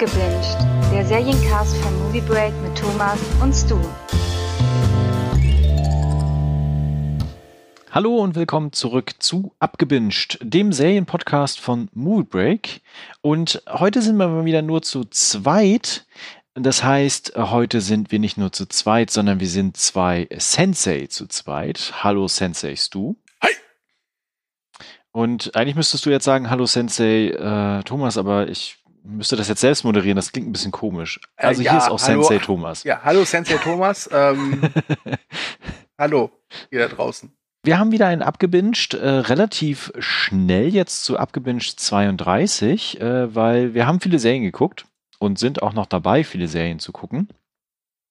Abgebinged, der Seriencast von Movie Break mit Thomas und Stu. Hallo und willkommen zurück zu Abgebinged, dem Serienpodcast von Movie Break. Und heute sind wir mal wieder nur zu zweit. Das heißt, heute sind wir nicht nur zu zweit, sondern wir sind zwei Sensei zu zweit. Hallo Sensei Stu. Hi. Und eigentlich müsstest du jetzt sagen, hallo Sensei äh, Thomas, aber ich müsste das jetzt selbst moderieren. Das klingt ein bisschen komisch. Also Äh, ja, hier ist auch hallo. Sensei Thomas. Ja, hallo Sensei Thomas. Ähm, hallo, ihr da draußen. Wir haben wieder einen abgebinged, äh, relativ schnell jetzt zu abgebinged 32, äh, weil wir haben viele Serien geguckt und sind auch noch dabei, viele Serien zu gucken.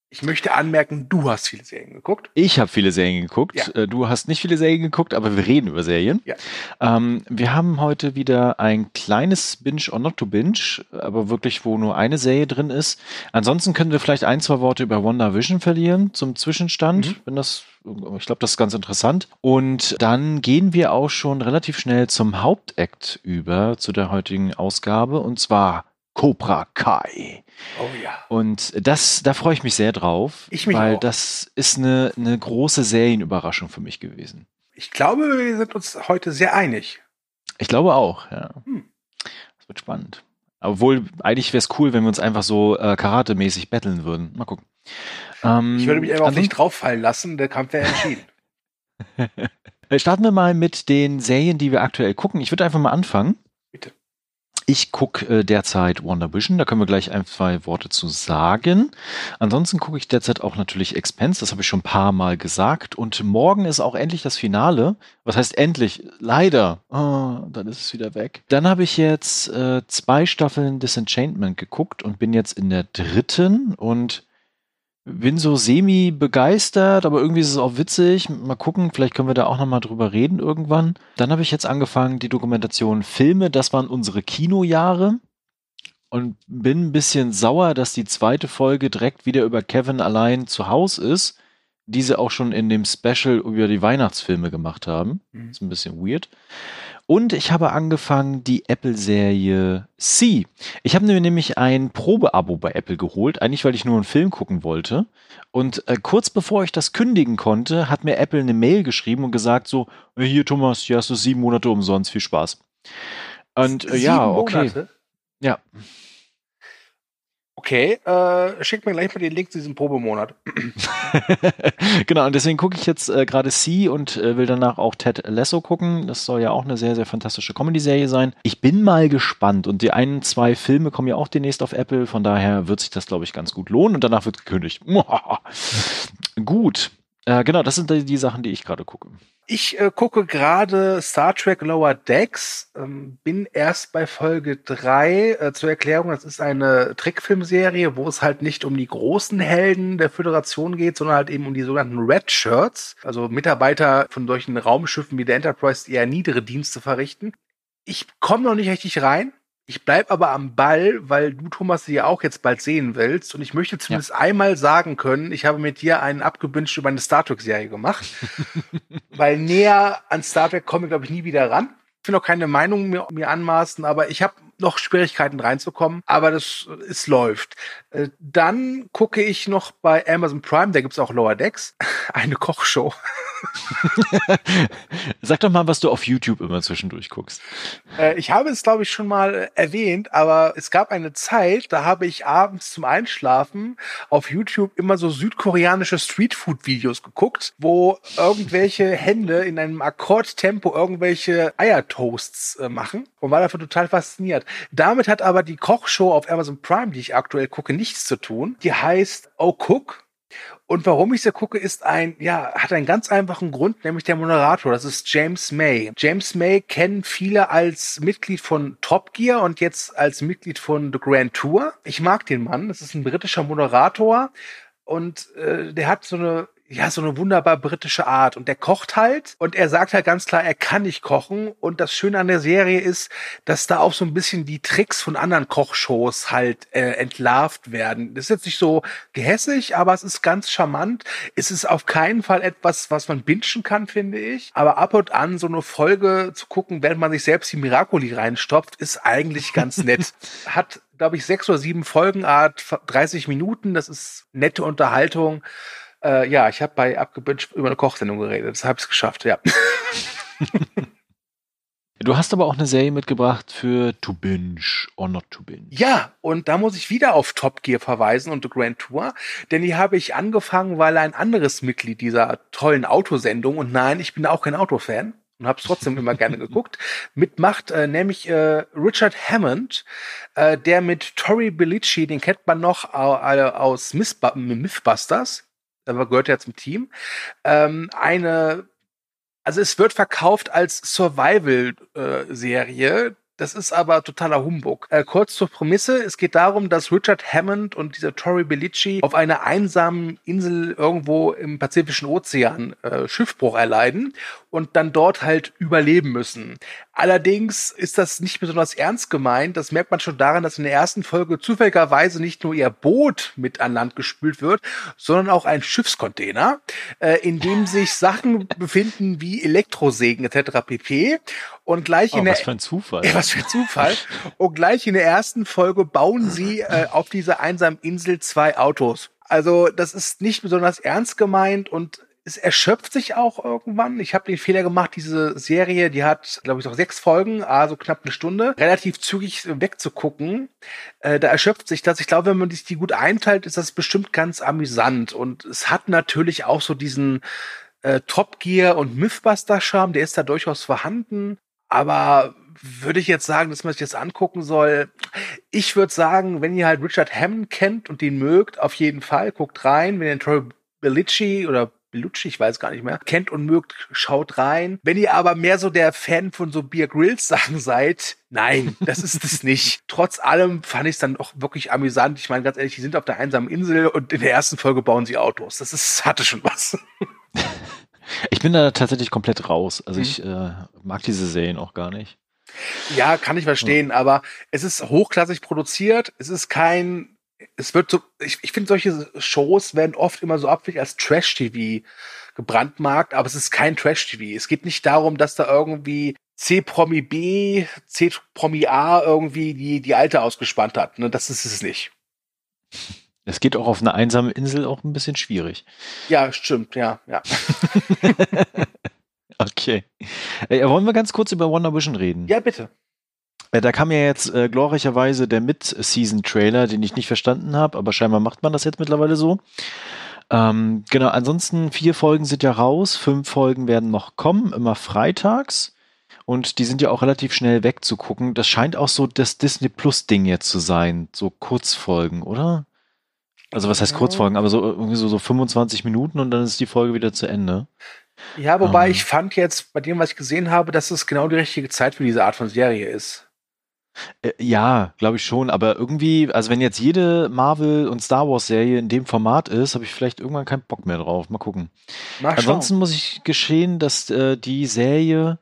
Ich möchte anmerken, du hast viele Serien geguckt. Ich habe viele Serien geguckt. Ja. Äh, du hast nicht viele Serien geguckt, aber wir reden über Serien. Ja. Ähm, wir haben heute wieder ein kleines Binge or not to binge, aber wirklich, wo nur eine Serie drin ist. Ansonsten können wir vielleicht ein, zwei Worte über WandaVision verlieren zum Zwischenstand, Mhm. wenn das, ich glaube, das ist ganz interessant. Und dann gehen wir auch schon relativ schnell zum Hauptakt über, zu der heutigen Ausgabe, und zwar Cobra Kai. Oh ja. Und das, da freue ich mich sehr drauf, Ich mich weil auch. das ist eine, eine große Serienüberraschung für mich gewesen. Ich glaube, wir sind uns heute sehr einig. Ich glaube auch, ja. Hm. Das wird spannend. Obwohl, eigentlich wäre es cool, wenn wir uns einfach so äh, Karate-mäßig betteln würden. Mal gucken. Ähm, Ich würde mich einfach dich drauffallen lassen. Der Kampf wäre entschieden. Starten wir mal mit den Serien, die wir aktuell gucken. Ich würde einfach mal anfangen. Bitte. Ich gucke äh, derzeit WandaVision, da können wir gleich ein, zwei Worte zu sagen. Ansonsten gucke ich derzeit auch natürlich Expense, das habe ich schon ein paar Mal gesagt. Und morgen ist auch endlich das Finale. Was heißt endlich? Leider. Ah, dann ist es wieder weg. Dann habe ich jetzt äh, zwei Staffeln Disenchantment geguckt und bin jetzt in der dritten und bin so semi begeistert, aber irgendwie ist es auch witzig. Mal gucken, vielleicht können wir da auch noch mal drüber reden irgendwann. Dann habe ich jetzt angefangen, die Dokumentation Filme, das waren unsere Kinojahre. Und bin ein bisschen sauer, dass die zweite Folge direkt wieder über Kevin allein zu Hause ist. Diese auch schon in dem Special über die Weihnachtsfilme gemacht haben. Mhm. Ist ein bisschen weird. Und ich habe angefangen die Apple-Serie C. Ich habe mir nämlich ein Probeabo bei Apple geholt, eigentlich weil ich nur einen Film gucken wollte. Und äh, kurz bevor ich das kündigen konnte, hat mir Apple eine Mail geschrieben und gesagt so, "Äh, hier Thomas, hier hast du sieben Monate umsonst, viel Spaß. Und äh, ja, okay. Monate? Ja, Okay, äh, schick mir gleich mal den Link zu diesem Probemonat. genau, und deswegen gucke ich jetzt äh, gerade C und äh, will danach auch Ted Lasso gucken. Das soll ja auch eine sehr, sehr fantastische Comedy-Serie sein. Ich bin mal gespannt und die einen, zwei Filme kommen ja auch demnächst auf Apple, von daher wird sich das, glaube ich, ganz gut lohnen und danach wird gekündigt. gut. Äh, genau, das sind die, die Sachen, die ich gerade gucke. Ich äh, gucke gerade Star Trek Lower Decks, ähm, bin erst bei Folge drei Äh, zur Erklärung, das ist eine Trickfilmserie, wo es halt nicht um die großen Helden der Föderation geht, sondern halt eben um die sogenannten Red Shirts, also Mitarbeiter von solchen Raumschiffen wie der Enterprise, die eher niedere Dienste verrichten. Ich komme noch nicht richtig rein. Ich bleib aber am Ball, weil du, Thomas, sie ja auch jetzt bald sehen willst. Und ich möchte zumindest einmal sagen können, ich habe mit dir einen abgebünscht über eine Star Trek-Serie gemacht. weil näher an Star Trek komme ich, glaube ich, nie wieder ran. Ich will noch keine Meinung mir, mir anmaßen, aber ich habe noch Schwierigkeiten reinzukommen, aber das es läuft. Äh, Dann gucke ich noch bei Amazon Prime, da gibt's auch Lower Decks, eine Kochshow. Sag doch mal, was du auf YouTube immer zwischendurch guckst. Äh, Ich habe es, glaube ich, schon mal erwähnt, aber es gab eine Zeit, da habe ich abends zum Einschlafen auf YouTube immer so südkoreanische Streetfood-Videos geguckt, wo irgendwelche Hände in einem Akkordtempo irgendwelche Eiertoasts äh, machen und war davon total fasziniert. Damit hat aber die Kochshow auf Amazon Prime, die ich aktuell gucke, nichts zu tun. Die heißt Oh Cook. Und warum ich sie gucke, ist ein, ja, hat einen ganz einfachen Grund, nämlich der Moderator. Das ist James May. James May kennen viele als Mitglied von Top Gear und jetzt als Mitglied von The Grand Tour. Ich mag den Mann. Das ist ein britischer Moderator und äh, der hat so eine ja, so eine wunderbar britische Art. Und der kocht halt und er sagt halt ganz klar, er kann nicht kochen. Und das Schöne an der Serie ist, dass da auch so ein bisschen die Tricks von anderen Kochshows halt äh, entlarvt werden. Das ist jetzt nicht so gehässig, aber es ist ganz charmant. Es ist auf keinen Fall etwas, was man bingen kann, finde ich. Aber ab und an so eine Folge zu gucken, während man sich selbst die Miracoli reinstopft, ist eigentlich ganz nett. Hat glaube ich, sechs oder sieben Folgenart, 30 Minuten. Das ist nette Unterhaltung. Äh, ja, ich habe bei Abgebünscht über eine Kochsendung geredet. Das habe ich geschafft, ja. Du hast aber auch eine Serie mitgebracht für To Binge or Not To Binge. Ja, und da muss ich wieder auf Top Gear verweisen und The Grand Tour, denn die habe ich angefangen, weil ein anderes Mitglied dieser tollen Autosendung, und nein, ich bin auch kein Autofan, und habe es trotzdem immer gerne geguckt, mitmacht, äh, nämlich äh, Richard Hammond, äh, der mit Tori Bellicci, den kennt man noch aus Mythbusters, der gehört ja zum Team, ähm, eine also es wird verkauft als Survival-Serie. Das ist aber totaler Humbug. Äh, kurz zur Prämisse. Es geht darum, dass Richard Hammond und dieser Tori Bellicci auf einer einsamen Insel irgendwo im Pazifischen Ozean äh, Schiffbruch erleiden und dann dort halt überleben müssen. Allerdings ist das nicht besonders ernst gemeint. Das merkt man schon daran, dass in der ersten Folge zufälligerweise nicht nur ihr Boot mit an Land gespült wird, sondern auch ein Schiffscontainer, äh, in dem sich Sachen befinden wie Elektrosägen etc. pp. Und gleich oh, in der was für ein Zufall. Ja, was für ein Zufall. Und gleich in der ersten Folge bauen sie äh, auf dieser einsamen Insel zwei Autos. Also das ist nicht besonders ernst gemeint und es erschöpft sich auch irgendwann. Ich habe den Fehler gemacht, diese Serie, die hat, glaube ich, noch sechs Folgen, also knapp eine Stunde, relativ zügig wegzugucken. Äh, da erschöpft sich das. Ich glaube, wenn man sich die gut einteilt, ist das bestimmt ganz amüsant. Und es hat natürlich auch so diesen äh, Top Gear und Mythbuster-Charme, der ist da durchaus vorhanden. Aber würde ich jetzt sagen, dass man sich das angucken soll? Ich würde sagen, wenn ihr halt Richard Hammond kennt und den mögt, auf jeden Fall, guckt rein. Wenn ihr Troy Bellicci oder Bellucci, ich weiß gar nicht mehr, kennt und mögt, schaut rein. Wenn ihr aber mehr so der Fan von so Beer Grills Sachen seid, nein, das ist es nicht. Trotz allem fand ich es dann auch wirklich amüsant. Ich meine, ganz ehrlich, die sind auf der einsamen Insel und in der ersten Folge bauen sie Autos. Das ist, hatte schon was. Ich bin da tatsächlich komplett raus. Also mhm. ich äh, mag diese Serien auch gar nicht. Ja, kann ich verstehen, aber es ist hochklassig produziert. Es ist kein es wird so, ich, ich finde, solche Shows werden oft immer so abwegig als Trash-TV gebrandmarkt, aber es ist kein Trash-TV. Es geht nicht darum, dass da irgendwie C-Promi B, C-Promi A irgendwie die, die Alte ausgespannt hat. Ne? Das ist es nicht. Es geht auch auf einer einsamen Insel auch ein bisschen schwierig. Ja, stimmt, ja, ja. okay. Äh, wollen wir ganz kurz über Wonder Vision reden? Ja, bitte. Äh, da kam ja jetzt äh, glorreicherweise der Mid-Season-Trailer, den ich nicht verstanden habe, aber scheinbar macht man das jetzt mittlerweile so. Ähm, genau, ansonsten vier Folgen sind ja raus, fünf Folgen werden noch kommen, immer freitags. Und die sind ja auch relativ schnell wegzugucken. Das scheint auch so das Disney Plus-Ding jetzt zu sein, so Kurzfolgen, oder? Also was heißt Kurzfolgen? Aber so irgendwie so, so 25 Minuten und dann ist die Folge wieder zu Ende. Ja, wobei ähm. ich fand jetzt bei dem, was ich gesehen habe, dass es genau die richtige Zeit für diese Art von Serie ist. Äh, ja, glaube ich schon, aber irgendwie, also wenn jetzt jede Marvel- und Star Wars-Serie in dem Format ist, habe ich vielleicht irgendwann keinen Bock mehr drauf. Mal gucken. Mal Ansonsten muss ich geschehen, dass äh, die Serie,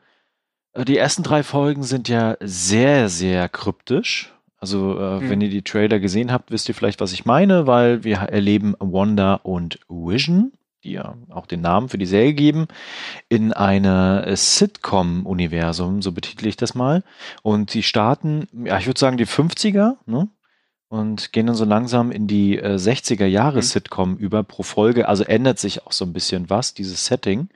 äh, die ersten drei Folgen sind ja sehr, sehr kryptisch. Also, äh, hm. wenn ihr die Trailer gesehen habt, wisst ihr vielleicht, was ich meine, weil wir erleben Wanda und Vision die ja auch den Namen für die Serie geben, in eine Sitcom-Universum, so betitel ich das mal. Und die starten, ja, ich würde sagen, die 50er, ne? Und gehen dann so langsam in die äh, 60er Jahre mhm. Sitcom über pro Folge. Also ändert sich auch so ein bisschen was, dieses Setting.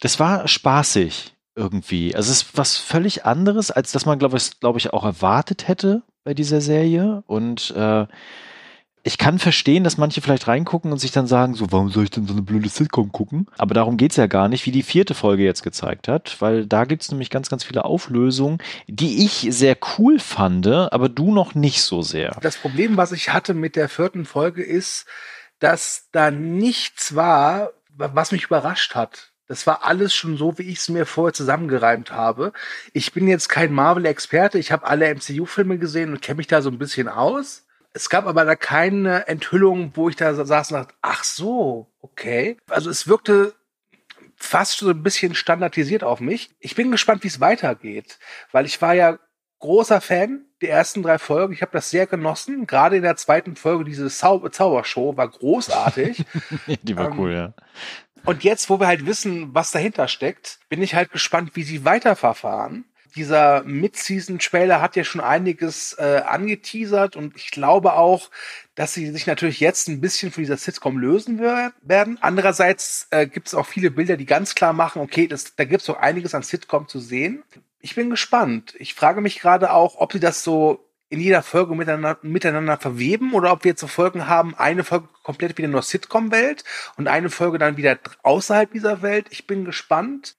Das war spaßig irgendwie. Also es ist was völlig anderes, als das man, glaube ich, glaube ich, auch erwartet hätte bei dieser Serie. Und äh, ich kann verstehen, dass manche vielleicht reingucken und sich dann sagen, so, warum soll ich denn so eine blöde Sitcom gucken? Aber darum geht's ja gar nicht, wie die vierte Folge jetzt gezeigt hat, weil da gibt's nämlich ganz, ganz viele Auflösungen, die ich sehr cool fand, aber du noch nicht so sehr. Das Problem, was ich hatte mit der vierten Folge, ist, dass da nichts war, was mich überrascht hat. Das war alles schon so, wie ich es mir vorher zusammengereimt habe. Ich bin jetzt kein Marvel-Experte, ich habe alle MCU-Filme gesehen und kenne mich da so ein bisschen aus. Es gab aber da keine Enthüllung, wo ich da saß und dachte, ach so, okay. Also es wirkte fast so ein bisschen standardisiert auf mich. Ich bin gespannt, wie es weitergeht, weil ich war ja großer Fan der ersten drei Folgen. Ich habe das sehr genossen. Gerade in der zweiten Folge, diese Zau Zaubershow war großartig. Die war ähm, cool, ja. Und jetzt, wo wir halt wissen, was dahinter steckt, bin ich halt gespannt, wie sie weiterverfahren. Dieser Mid-Season-Trailer hat ja schon einiges äh, angeteasert und ich glaube auch, dass sie sich natürlich jetzt ein bisschen von dieser Sitcom lösen werden. Andererseits äh, gibt es auch viele Bilder, die ganz klar machen, okay, das, da gibt es auch einiges an Sitcom zu sehen. Ich bin gespannt. Ich frage mich gerade auch, ob sie das so in jeder Folge miteinander, miteinander verweben oder ob wir jetzt so Folgen haben, eine Folge komplett wieder nur Sitcom-Welt und eine Folge dann wieder außerhalb dieser Welt. Ich bin gespannt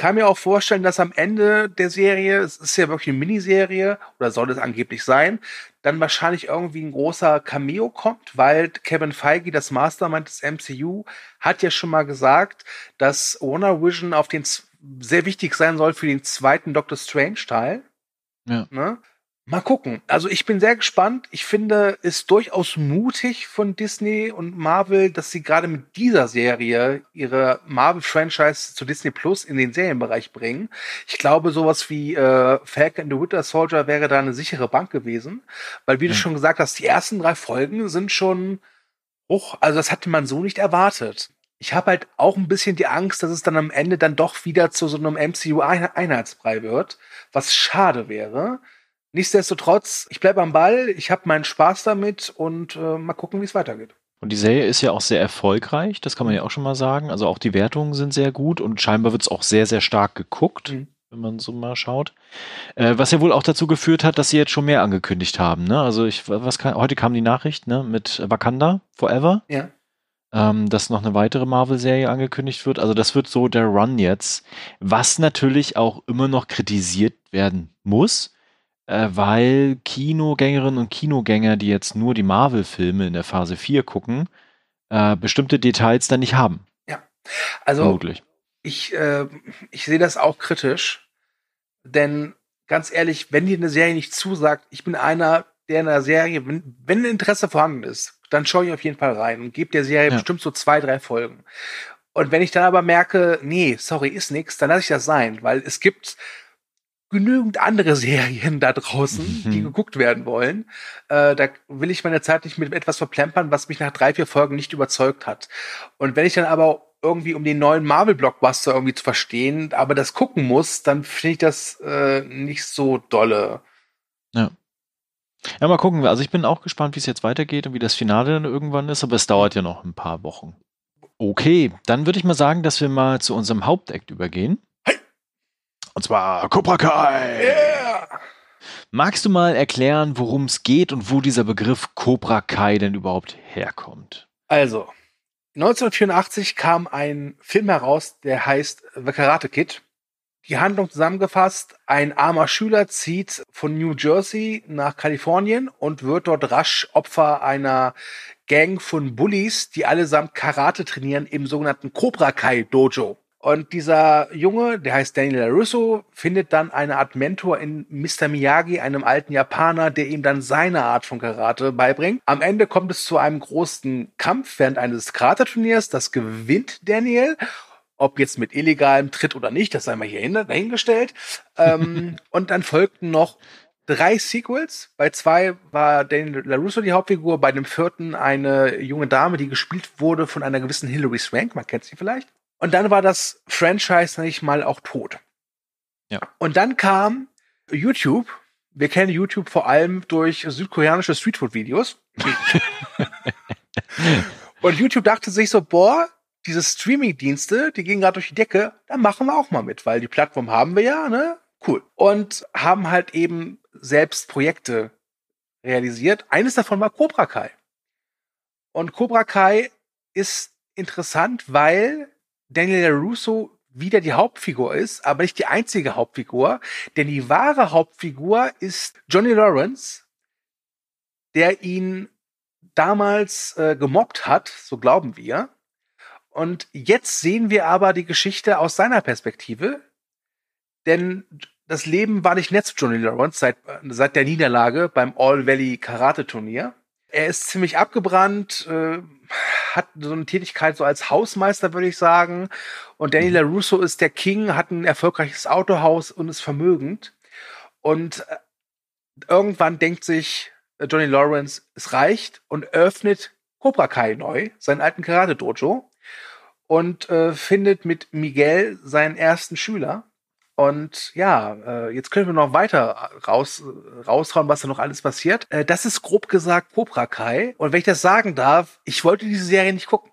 kann mir auch vorstellen, dass am Ende der Serie, es ist ja wirklich eine Miniserie, oder soll es angeblich sein, dann wahrscheinlich irgendwie ein großer Cameo kommt, weil Kevin Feige, das Mastermind des MCU, hat ja schon mal gesagt, dass Warner Vision auf den sehr wichtig sein soll für den zweiten Doctor Strange Teil. Ja. Ne? Mal gucken. Also ich bin sehr gespannt. Ich finde es durchaus mutig von Disney und Marvel, dass sie gerade mit dieser Serie ihre Marvel-Franchise zu Disney Plus in den Serienbereich bringen. Ich glaube, sowas wie äh, Falcon and the Winter Soldier wäre da eine sichere Bank gewesen, weil wie mhm. du schon gesagt hast, die ersten drei Folgen sind schon hoch. Also das hatte man so nicht erwartet. Ich habe halt auch ein bisschen die Angst, dass es dann am Ende dann doch wieder zu so einem MCU-Einheitsbrei wird, was schade wäre. Nichtsdestotrotz, ich bleibe am Ball, ich habe meinen Spaß damit und äh, mal gucken, wie es weitergeht. Und die Serie ist ja auch sehr erfolgreich, das kann man ja auch schon mal sagen. Also auch die Wertungen sind sehr gut und scheinbar wird es auch sehr, sehr stark geguckt, mhm. wenn man so mal schaut. Äh, was ja wohl auch dazu geführt hat, dass sie jetzt schon mehr angekündigt haben. Ne? Also ich, was kann, heute kam die Nachricht ne, mit Wakanda Forever. Ja. Ähm, dass noch eine weitere Marvel-Serie angekündigt wird. Also das wird so der Run jetzt, was natürlich auch immer noch kritisiert werden muss weil Kinogängerinnen und Kinogänger, die jetzt nur die Marvel-Filme in der Phase 4 gucken, äh, bestimmte Details dann nicht haben. Ja, also Vermutlich. ich, äh, ich sehe das auch kritisch, denn ganz ehrlich, wenn dir eine Serie nicht zusagt, ich bin einer, der in einer Serie, wenn, wenn Interesse vorhanden ist, dann schaue ich auf jeden Fall rein und gebe der Serie ja. bestimmt so zwei, drei Folgen. Und wenn ich dann aber merke, nee, sorry, ist nix, dann lasse ich das sein, weil es gibt genügend andere Serien da draußen, mhm. die geguckt werden wollen. Äh, da will ich meine Zeit nicht mit etwas verplempern, was mich nach drei, vier Folgen nicht überzeugt hat. Und wenn ich dann aber irgendwie um den neuen Marvel-Blockbuster irgendwie zu verstehen, aber das gucken muss, dann finde ich das äh, nicht so dolle. Ja. Ja, mal gucken. Also ich bin auch gespannt, wie es jetzt weitergeht und wie das Finale dann irgendwann ist, aber es dauert ja noch ein paar Wochen. Okay, dann würde ich mal sagen, dass wir mal zu unserem Hauptakt übergehen. Und zwar Cobra Kai. Yeah. Magst du mal erklären, worum es geht und wo dieser Begriff Cobra Kai denn überhaupt herkommt? Also, 1984 kam ein Film heraus, der heißt The Karate Kid. Die Handlung zusammengefasst, ein armer Schüler zieht von New Jersey nach Kalifornien und wird dort rasch Opfer einer Gang von Bullies, die allesamt Karate trainieren im sogenannten Cobra Kai Dojo. Und dieser Junge, der heißt Daniel LaRusso, findet dann eine Art Mentor in Mr. Miyagi, einem alten Japaner, der ihm dann seine Art von Karate beibringt. Am Ende kommt es zu einem großen Kampf während eines Karate-Turniers. Das gewinnt Daniel. Ob jetzt mit illegalem Tritt oder nicht, das sei mal hier dahingestellt. ähm, und dann folgten noch drei Sequels. Bei zwei war Daniel LaRusso die Hauptfigur, bei dem vierten eine junge Dame, die gespielt wurde von einer gewissen Hilary Swank, man kennt sie vielleicht. Und dann war das Franchise, sag ich mal, auch tot. Ja. Und dann kam YouTube. Wir kennen YouTube vor allem durch südkoreanische Streetfood-Videos. und YouTube dachte sich so, boah, diese Streaming-Dienste, die gehen gerade durch die Decke, da machen wir auch mal mit, weil die Plattform haben wir ja, ne? Cool. Und haben halt eben selbst Projekte realisiert. Eines davon war Cobra Kai. Und Cobra Kai ist interessant, weil Daniel Russo wieder die Hauptfigur ist, aber nicht die einzige Hauptfigur, denn die wahre Hauptfigur ist Johnny Lawrence, der ihn damals äh, gemobbt hat, so glauben wir. Und jetzt sehen wir aber die Geschichte aus seiner Perspektive, denn das Leben war nicht nett zu Johnny Lawrence seit, seit der Niederlage beim All Valley Karate Turnier. Er ist ziemlich abgebrannt, äh, hat so eine Tätigkeit so als Hausmeister, würde ich sagen. Und Daniel mhm. Russo ist der King, hat ein erfolgreiches Autohaus und ist vermögend. Und äh, irgendwann denkt sich äh, Johnny Lawrence, es reicht und öffnet Cobra Kai neu, seinen alten Karate-Dojo und äh, findet mit Miguel seinen ersten Schüler. Und ja, äh, jetzt können wir noch weiter raus, raushauen, was da noch alles passiert. Äh, das ist grob gesagt Cobra Kai. Und wenn ich das sagen darf, ich wollte diese Serie nicht gucken.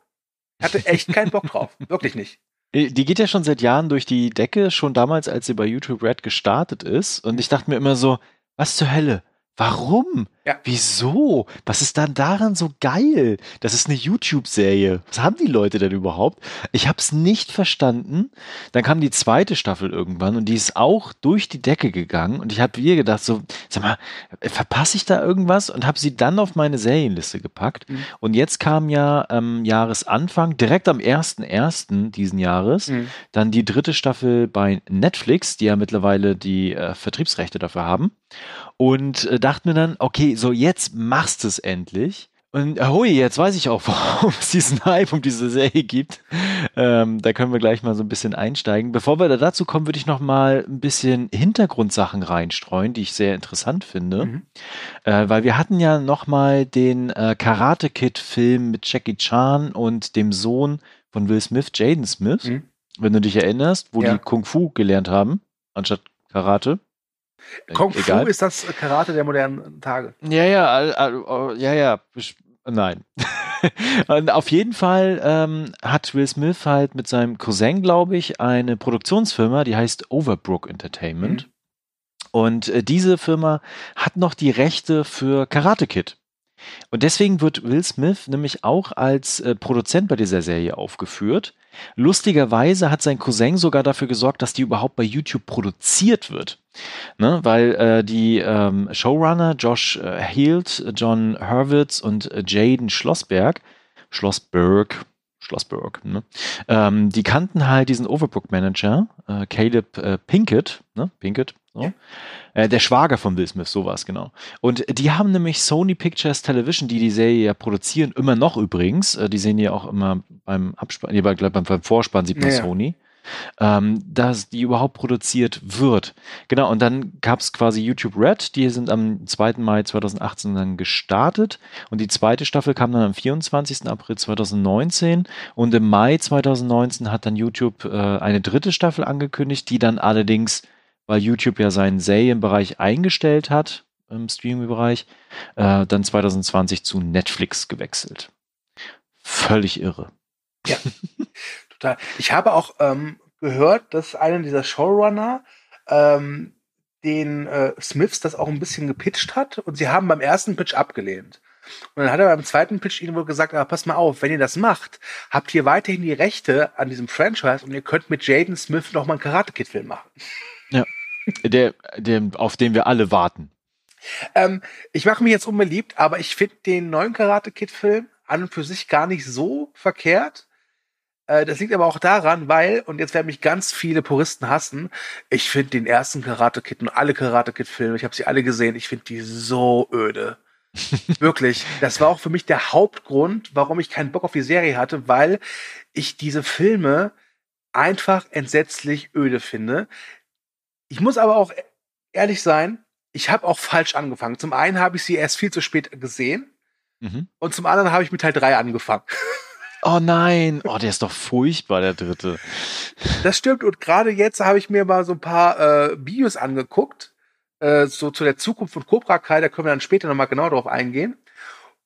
Ich hatte echt keinen Bock drauf. Wirklich nicht. Äh, die geht ja schon seit Jahren durch die Decke, schon damals, als sie bei YouTube Red gestartet ist. Und ich dachte mir immer so, was zur Hölle? Warum? Ja. Wieso? Was ist dann daran so geil? Das ist eine YouTube-Serie. Was haben die Leute denn überhaupt? Ich habe es nicht verstanden. Dann kam die zweite Staffel irgendwann und die ist auch durch die Decke gegangen und ich habe mir gedacht so, sag mal, verpasse ich da irgendwas und habe sie dann auf meine Serienliste gepackt. Mhm. Und jetzt kam ja am Jahresanfang, direkt am 1.1. diesen Jahres, Mhm. dann die dritte Staffel bei Netflix, die ja mittlerweile die äh, Vertriebsrechte dafür haben. Und äh, dachte mir dann, okay, so jetzt machst du es endlich. Und hui, jetzt weiß ich auch, warum es diesen Hype um diese Serie gibt. Ähm, da können wir gleich mal so ein bisschen einsteigen. Bevor wir da dazu kommen, würde ich noch mal ein bisschen Hintergrundsachen reinstreuen, die ich sehr interessant finde. Mhm. Äh, weil wir hatten ja noch mal den äh, Karate Kid Film mit Jackie Chan und dem Sohn von Will Smith, Jaden Smith, Mhm. wenn du dich erinnerst, wo Ja. die Kung Fu gelernt haben, anstatt Karate. Äh, Kung Fu egal. ist das Karate der modernen Tage. Ja, ja, all, ja, ja. Nein. Und auf jeden Fall ähm, hat Will Smith halt mit seinem Cousin, glaube ich, eine Produktionsfirma, die heißt Overbrook Entertainment. Und äh, diese Firma hat noch die Rechte für Karate Kid. Und deswegen wird Will Smith nämlich auch als äh, Produzent bei dieser Serie aufgeführt. Lustigerweise hat sein Cousin sogar dafür gesorgt, dass die überhaupt bei YouTube produziert wird. Ne? Weil äh, die ähm, Showrunner Josh äh, Hield, John Hurwitz und äh, Jaden Schlossberg, Schlossberg, Schlossberg, ne? ähm, die kannten halt diesen Overbook-Manager, äh, Caleb äh, Pinkett, ne? Pinkett, so. Äh, der Schwager von Will Smith, sowas, genau. Und die haben nämlich Sony Pictures Television, die die Serie ja produzieren, immer noch übrigens. Äh, die sehen ja auch immer beim Abspann, nee, bei- beim, beim Vorspann sieht man ja. Sony. Ähm, dass die überhaupt produziert wird. Genau, und dann gab es quasi YouTube Red, die sind am 2. Mai 2018 dann gestartet und die zweite Staffel kam dann am 24. April 2019 und im Mai 2019 hat dann YouTube äh, eine dritte Staffel angekündigt, die dann allerdings, weil YouTube ja seinen Serienbereich eingestellt hat, im Streaming-Bereich, äh, dann 2020 zu Netflix gewechselt. Völlig irre. Total. Ich habe auch ähm, gehört, dass einer dieser Showrunner ähm, den äh, Smiths das auch ein bisschen gepitcht hat und sie haben beim ersten Pitch abgelehnt. Und dann hat er beim zweiten Pitch ihnen wohl gesagt, aber pass mal auf, wenn ihr das macht, habt ihr weiterhin die Rechte an diesem Franchise und ihr könnt mit Jaden Smith noch mal einen Karate Kid Film machen. Der, der, auf den wir alle warten. Ähm, ich mache mich jetzt unbeliebt, aber ich finde den neuen Karate Kid Film an und für sich gar nicht so verkehrt. Äh, das liegt aber auch daran, weil, und jetzt werden mich ganz viele Puristen hassen, ich finde den ersten Karate Kid und alle Karate Kid Filme, ich habe sie alle gesehen, ich finde die so öde. Wirklich. Das war auch für mich der Hauptgrund, warum ich keinen Bock auf die Serie hatte, weil ich diese Filme einfach entsetzlich öde finde. Ich muss aber auch ehrlich sein, ich habe auch falsch angefangen. Zum einen habe ich sie erst viel zu spät gesehen Mhm. und zum anderen habe ich mit Teil 3 angefangen. Oh nein, oh, der ist doch furchtbar, der dritte. Das stimmt und gerade jetzt habe ich mir mal so ein paar äh, Videos angeguckt, äh, so zu der Zukunft von Cobra Kai, da können wir dann später nochmal genau drauf eingehen.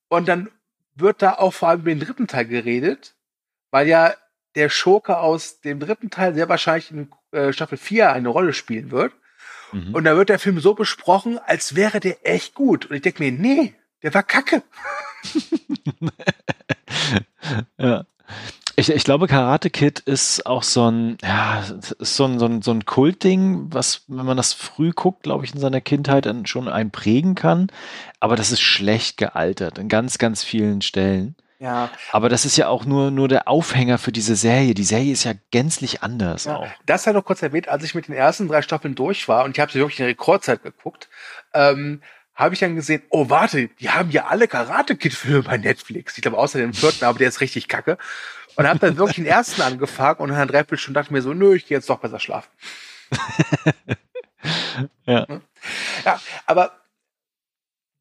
Und dann wird da auch vor allem über den dritten Teil geredet, weil ja der Schurke aus dem dritten Teil sehr wahrscheinlich in äh, Staffel 4 eine Rolle spielen wird. Mhm. Und da wird der Film so besprochen, als wäre der echt gut. Und ich denke mir, nee, der war kacke. Ja. Ich, ich glaube, Karate Kid ist auch so ein, ja, so ein, so ein, so ein Kultding, was, wenn man das früh guckt, glaube ich, in seiner Kindheit dann schon einen prägen kann. Aber das ist schlecht gealtert in ganz, ganz vielen Stellen. Ja, Aber das ist ja auch nur, nur der Aufhänger für diese Serie. Die Serie ist ja gänzlich anders Ja, auch. das sei noch kurz erwähnt, als ich mit den ersten drei Staffeln durch war und ich habe sie wirklich in Rekordzeit geguckt, ähm, habe ich dann gesehen, oh warte, die haben ja alle Karate Kid Filme bei Netflix. Ich glaube außer dem vierten, aber der ist richtig kacke. Und habe dann wirklich den ersten angefangen und nach einer Dreiviertelstunde dachte ich mir so, nö, ich gehe jetzt doch besser schlafen. Ja. Ja, aber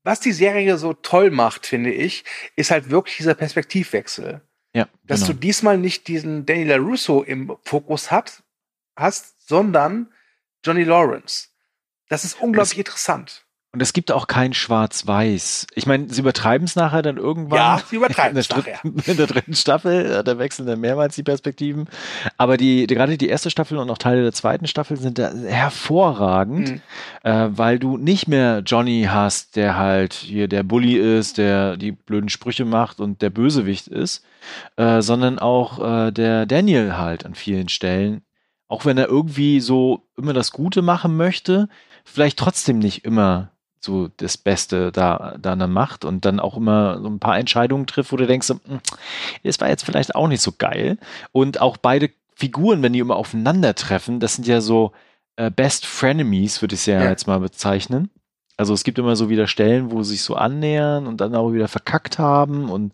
was die Serie so toll macht, finde ich, ist halt wirklich dieser Perspektivwechsel. Ja, dass genau. du diesmal nicht diesen Danny LaRusso im Fokus hat, hast, sondern Johnny Lawrence. Das ist unglaublich das, interessant. Und es gibt auch kein Schwarz-Weiß. Ich meine, sie übertreiben es nachher dann irgendwann. Ja, sie übertreiben es nachher. In der dritten Staffel, da wechseln dann mehrmals die Perspektiven. Aber die, die, gerade die erste Staffel und auch Teile der zweiten Staffel sind da hervorragend, mhm. äh, weil du nicht mehr Johnny hast, der halt hier der Bully ist, der die blöden Sprüche macht und der Bösewicht ist, äh, sondern auch äh, der Daniel halt an vielen Stellen. Auch wenn er irgendwie so immer das Gute machen möchte, vielleicht trotzdem nicht immer so das Beste da, da dann macht und dann auch immer so ein paar Entscheidungen trifft, wo du denkst, hm, das war jetzt vielleicht auch nicht so geil. Und auch beide Figuren, wenn die immer aufeinandertreffen, das sind ja so äh, Best Frenemies, würde ich es ja, ja, jetzt mal bezeichnen. Also es gibt immer so wieder Stellen, wo sie sich so annähern und dann auch wieder verkackt haben und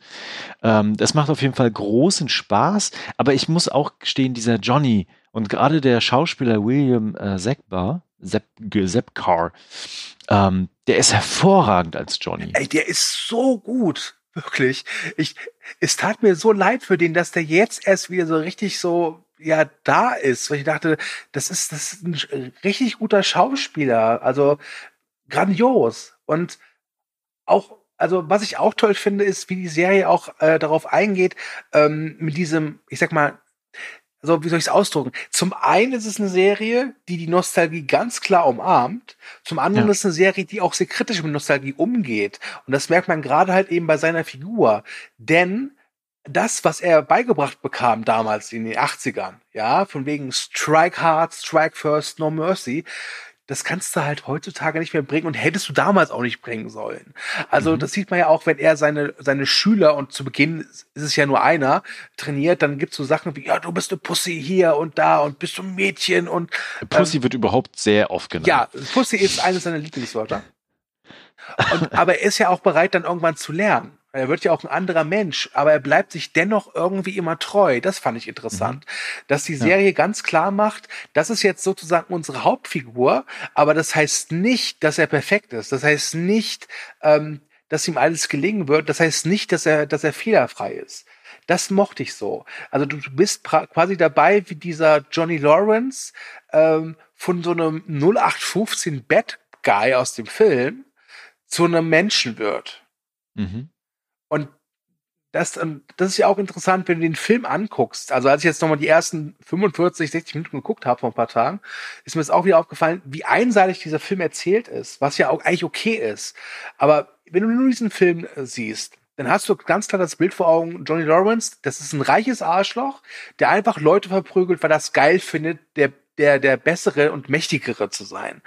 ähm, das macht auf jeden Fall großen Spaß. Aber ich muss auch gestehen, dieser Johnny und gerade der Schauspieler William äh, Zekbar, Sepp, Seppcar, ähm, der ist hervorragend als Johnny. Ey, der ist so gut. Wirklich. Ich, es tat mir so leid für den, dass der jetzt erst wieder so richtig so, ja, da ist. Weil ich dachte, das ist, das ist ein richtig guter Schauspieler. Also, grandios. Und auch, also, was ich auch toll finde, ist, wie die Serie auch äh, darauf eingeht, ähm, mit diesem, ich sag mal, also wie soll ich es ausdrücken? Zum einen ist es eine Serie, die die Nostalgie ganz klar umarmt. Zum anderen ja. ist es eine Serie, die auch sehr kritisch mit Nostalgie umgeht. Und das merkt man gerade halt eben bei seiner Figur. Denn das, was er beigebracht bekam damals in den 80ern, ja, von wegen Strike Hard, Strike First, No Mercy, das kannst du halt heutzutage nicht mehr bringen und hättest du damals auch nicht bringen sollen. Also mhm. das sieht man ja auch, wenn er seine, seine Schüler, und zu Beginn ist es ja nur einer, trainiert, dann gibt's so Sachen wie, ja, du bist eine Pussy hier und da und bist du ein Mädchen und Pussy ähm, wird überhaupt sehr oft genannt. Ja, Pussy ist eines seiner Lieblingswörter. Und, aber er ist ja auch bereit, dann irgendwann zu lernen. Er wird ja auch ein anderer Mensch, aber er bleibt sich dennoch irgendwie immer treu. Das fand ich interessant. Mhm. Dass die Serie ja. ganz klar macht, das ist jetzt sozusagen unsere Hauptfigur, aber das heißt nicht, dass er perfekt ist. Das heißt nicht, ähm, dass ihm alles gelingen wird. Das heißt nicht, dass er, dass er fehlerfrei ist. Das mochte ich so. Also du, du bist quasi dabei wie dieser Johnny Lawrence ähm, von so einem 0815 Bad Guy aus dem Film zu einem Menschen wird. Mhm. Und das, ähm, das ist ja auch interessant, wenn du den Film anguckst. Also als ich jetzt nochmal die ersten 45, 60 Minuten geguckt habe vor ein paar Tagen, ist mir jetzt auch wieder aufgefallen, wie einseitig dieser Film erzählt ist, was ja auch eigentlich okay ist. Aber wenn du nur diesen Film äh, siehst, dann hast du ganz klar das Bild vor Augen, Johnny Lawrence, das ist ein reiches Arschloch, der einfach Leute verprügelt, weil das geil findet, der der, der bessere und mächtigere zu sein.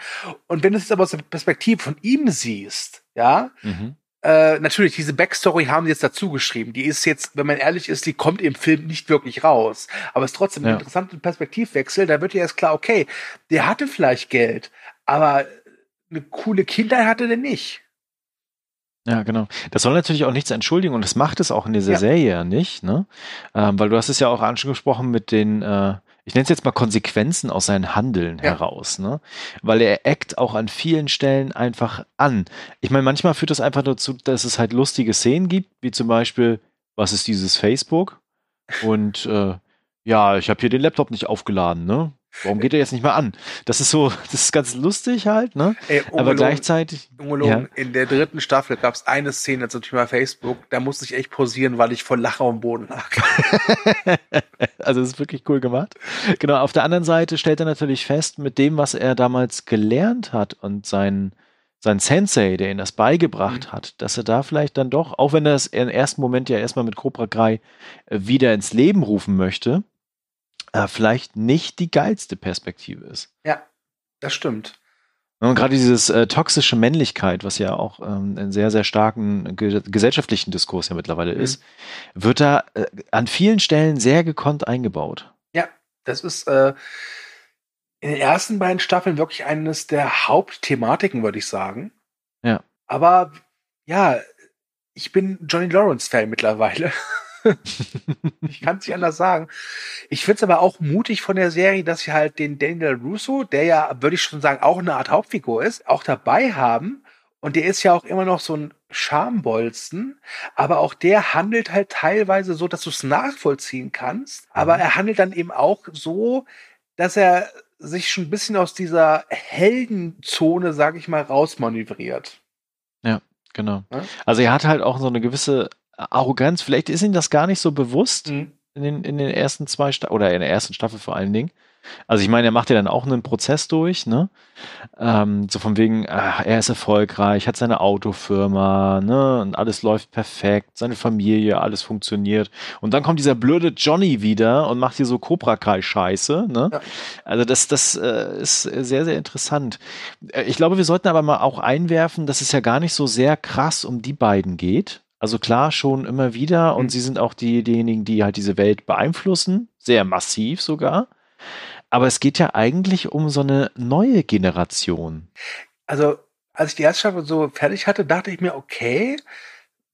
Und wenn du es aber aus der Perspektive von ihm siehst, ja, mhm. Äh, natürlich, diese Backstory haben sie jetzt dazu geschrieben. Die ist jetzt, wenn man ehrlich ist, die kommt im Film nicht wirklich raus. Aber es ist trotzdem ja. ein interessanter Perspektivwechsel. Da wird ja erst klar, okay, der hatte vielleicht Geld, aber eine coole Kindheit hatte der nicht. Ja, genau. Das soll natürlich auch nichts entschuldigen und das macht es auch in dieser ja. Serie ja nicht, ne? Ähm, weil du hast es ja auch angesprochen mit den, äh, ich nenne es jetzt mal Konsequenzen aus seinem Handeln ja. heraus, ne? Weil er eckt auch an vielen Stellen einfach an. Ich meine, manchmal führt das einfach dazu, dass es halt lustige Szenen gibt, wie zum Beispiel, was ist dieses Facebook? Und äh, ja, ich habe hier den Laptop nicht aufgeladen, ne? Warum geht er jetzt nicht mal an? Das ist so, das ist ganz lustig halt, ne? Ey, Aber gleichzeitig. Ja. In der dritten Staffel gab es eine Szene zum Thema Facebook, da musste ich echt posieren, weil ich vor Lacher am Boden lag. also das ist wirklich cool gemacht. Genau, auf der anderen Seite stellt er natürlich fest, mit dem, was er damals gelernt hat und sein, sein Sensei, der ihn das beigebracht mhm. hat, dass er da vielleicht dann doch, auch wenn er es im ersten Moment ja erstmal mit Cobra Kai äh, wieder ins Leben rufen möchte, äh, vielleicht nicht die geilste Perspektive ist. Ja, das stimmt. Und gerade dieses äh, toxische Männlichkeit, was ja auch ähm, einen sehr, sehr starken ge gesellschaftlichen Diskurs ja mittlerweile mhm. ist, wird da äh, an vielen Stellen sehr gekonnt eingebaut. Ja, das ist äh, in den ersten beiden Staffeln wirklich eines der Hauptthematiken, würde ich sagen. Ja. Aber ja, ich bin Johnny Lawrence-Fan mittlerweile. ich kann es nicht anders sagen. Ich finde es aber auch mutig von der Serie, dass sie halt den Daniel Russo, der ja, würde ich schon sagen, auch eine Art Hauptfigur ist, auch dabei haben. Und der ist ja auch immer noch so ein Schambolzen, aber auch der handelt halt teilweise so, dass du es nachvollziehen kannst. Aber mhm. er handelt dann eben auch so, dass er sich schon ein bisschen aus dieser Heldenzone, sag ich mal, rausmanövriert. Ja, genau. Ja? Also er hat halt auch so eine gewisse Arroganz. Vielleicht ist ihm das gar nicht so bewusst mhm. in, den, in den ersten zwei Staffeln oder in der ersten Staffel vor allen Dingen. Also ich meine, er macht ja dann auch einen Prozess durch, ne? Ähm, so von wegen, ach, er ist erfolgreich, hat seine Autofirma, ne? Und alles läuft perfekt, seine Familie, alles funktioniert. Und dann kommt dieser blöde Johnny wieder und macht hier so Cobra Kai Scheiße, ne? Ja. Also das, das äh, ist sehr, sehr interessant. Äh, ich glaube, wir sollten aber mal auch einwerfen, dass es ja gar nicht so sehr krass um die beiden geht. Also klar, schon immer wieder. Und mhm. sie sind auch die, diejenigen, die halt diese Welt beeinflussen. Sehr massiv sogar. Aber es geht ja eigentlich um so eine neue Generation. Also, als ich die erste Staffel so fertig hatte, dachte ich mir, okay,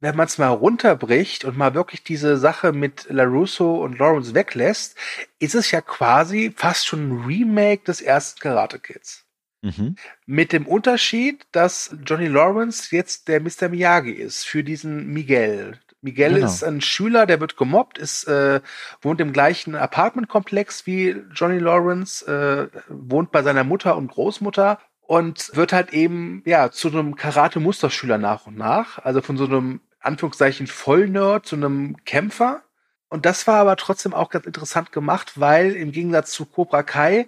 wenn man es mal runterbricht und mal wirklich diese Sache mit LaRusso und Lawrence weglässt, ist es ja quasi fast schon ein Remake des ersten Karate Kids. Mhm. Mit dem Unterschied, dass Johnny Lawrence jetzt der Mr. Miyagi ist für diesen Miguel. Miguel genau. ist ein Schüler, der wird gemobbt, ist, äh, wohnt im gleichen Apartmentkomplex wie Johnny Lawrence, äh, wohnt bei seiner Mutter und Großmutter und wird halt eben ja zu einem Karate-Musterschüler nach und nach. Also von so einem Anführungszeichen Vollnerd zu einem Kämpfer. Und das war aber trotzdem auch ganz interessant gemacht, weil im Gegensatz zu Cobra Kai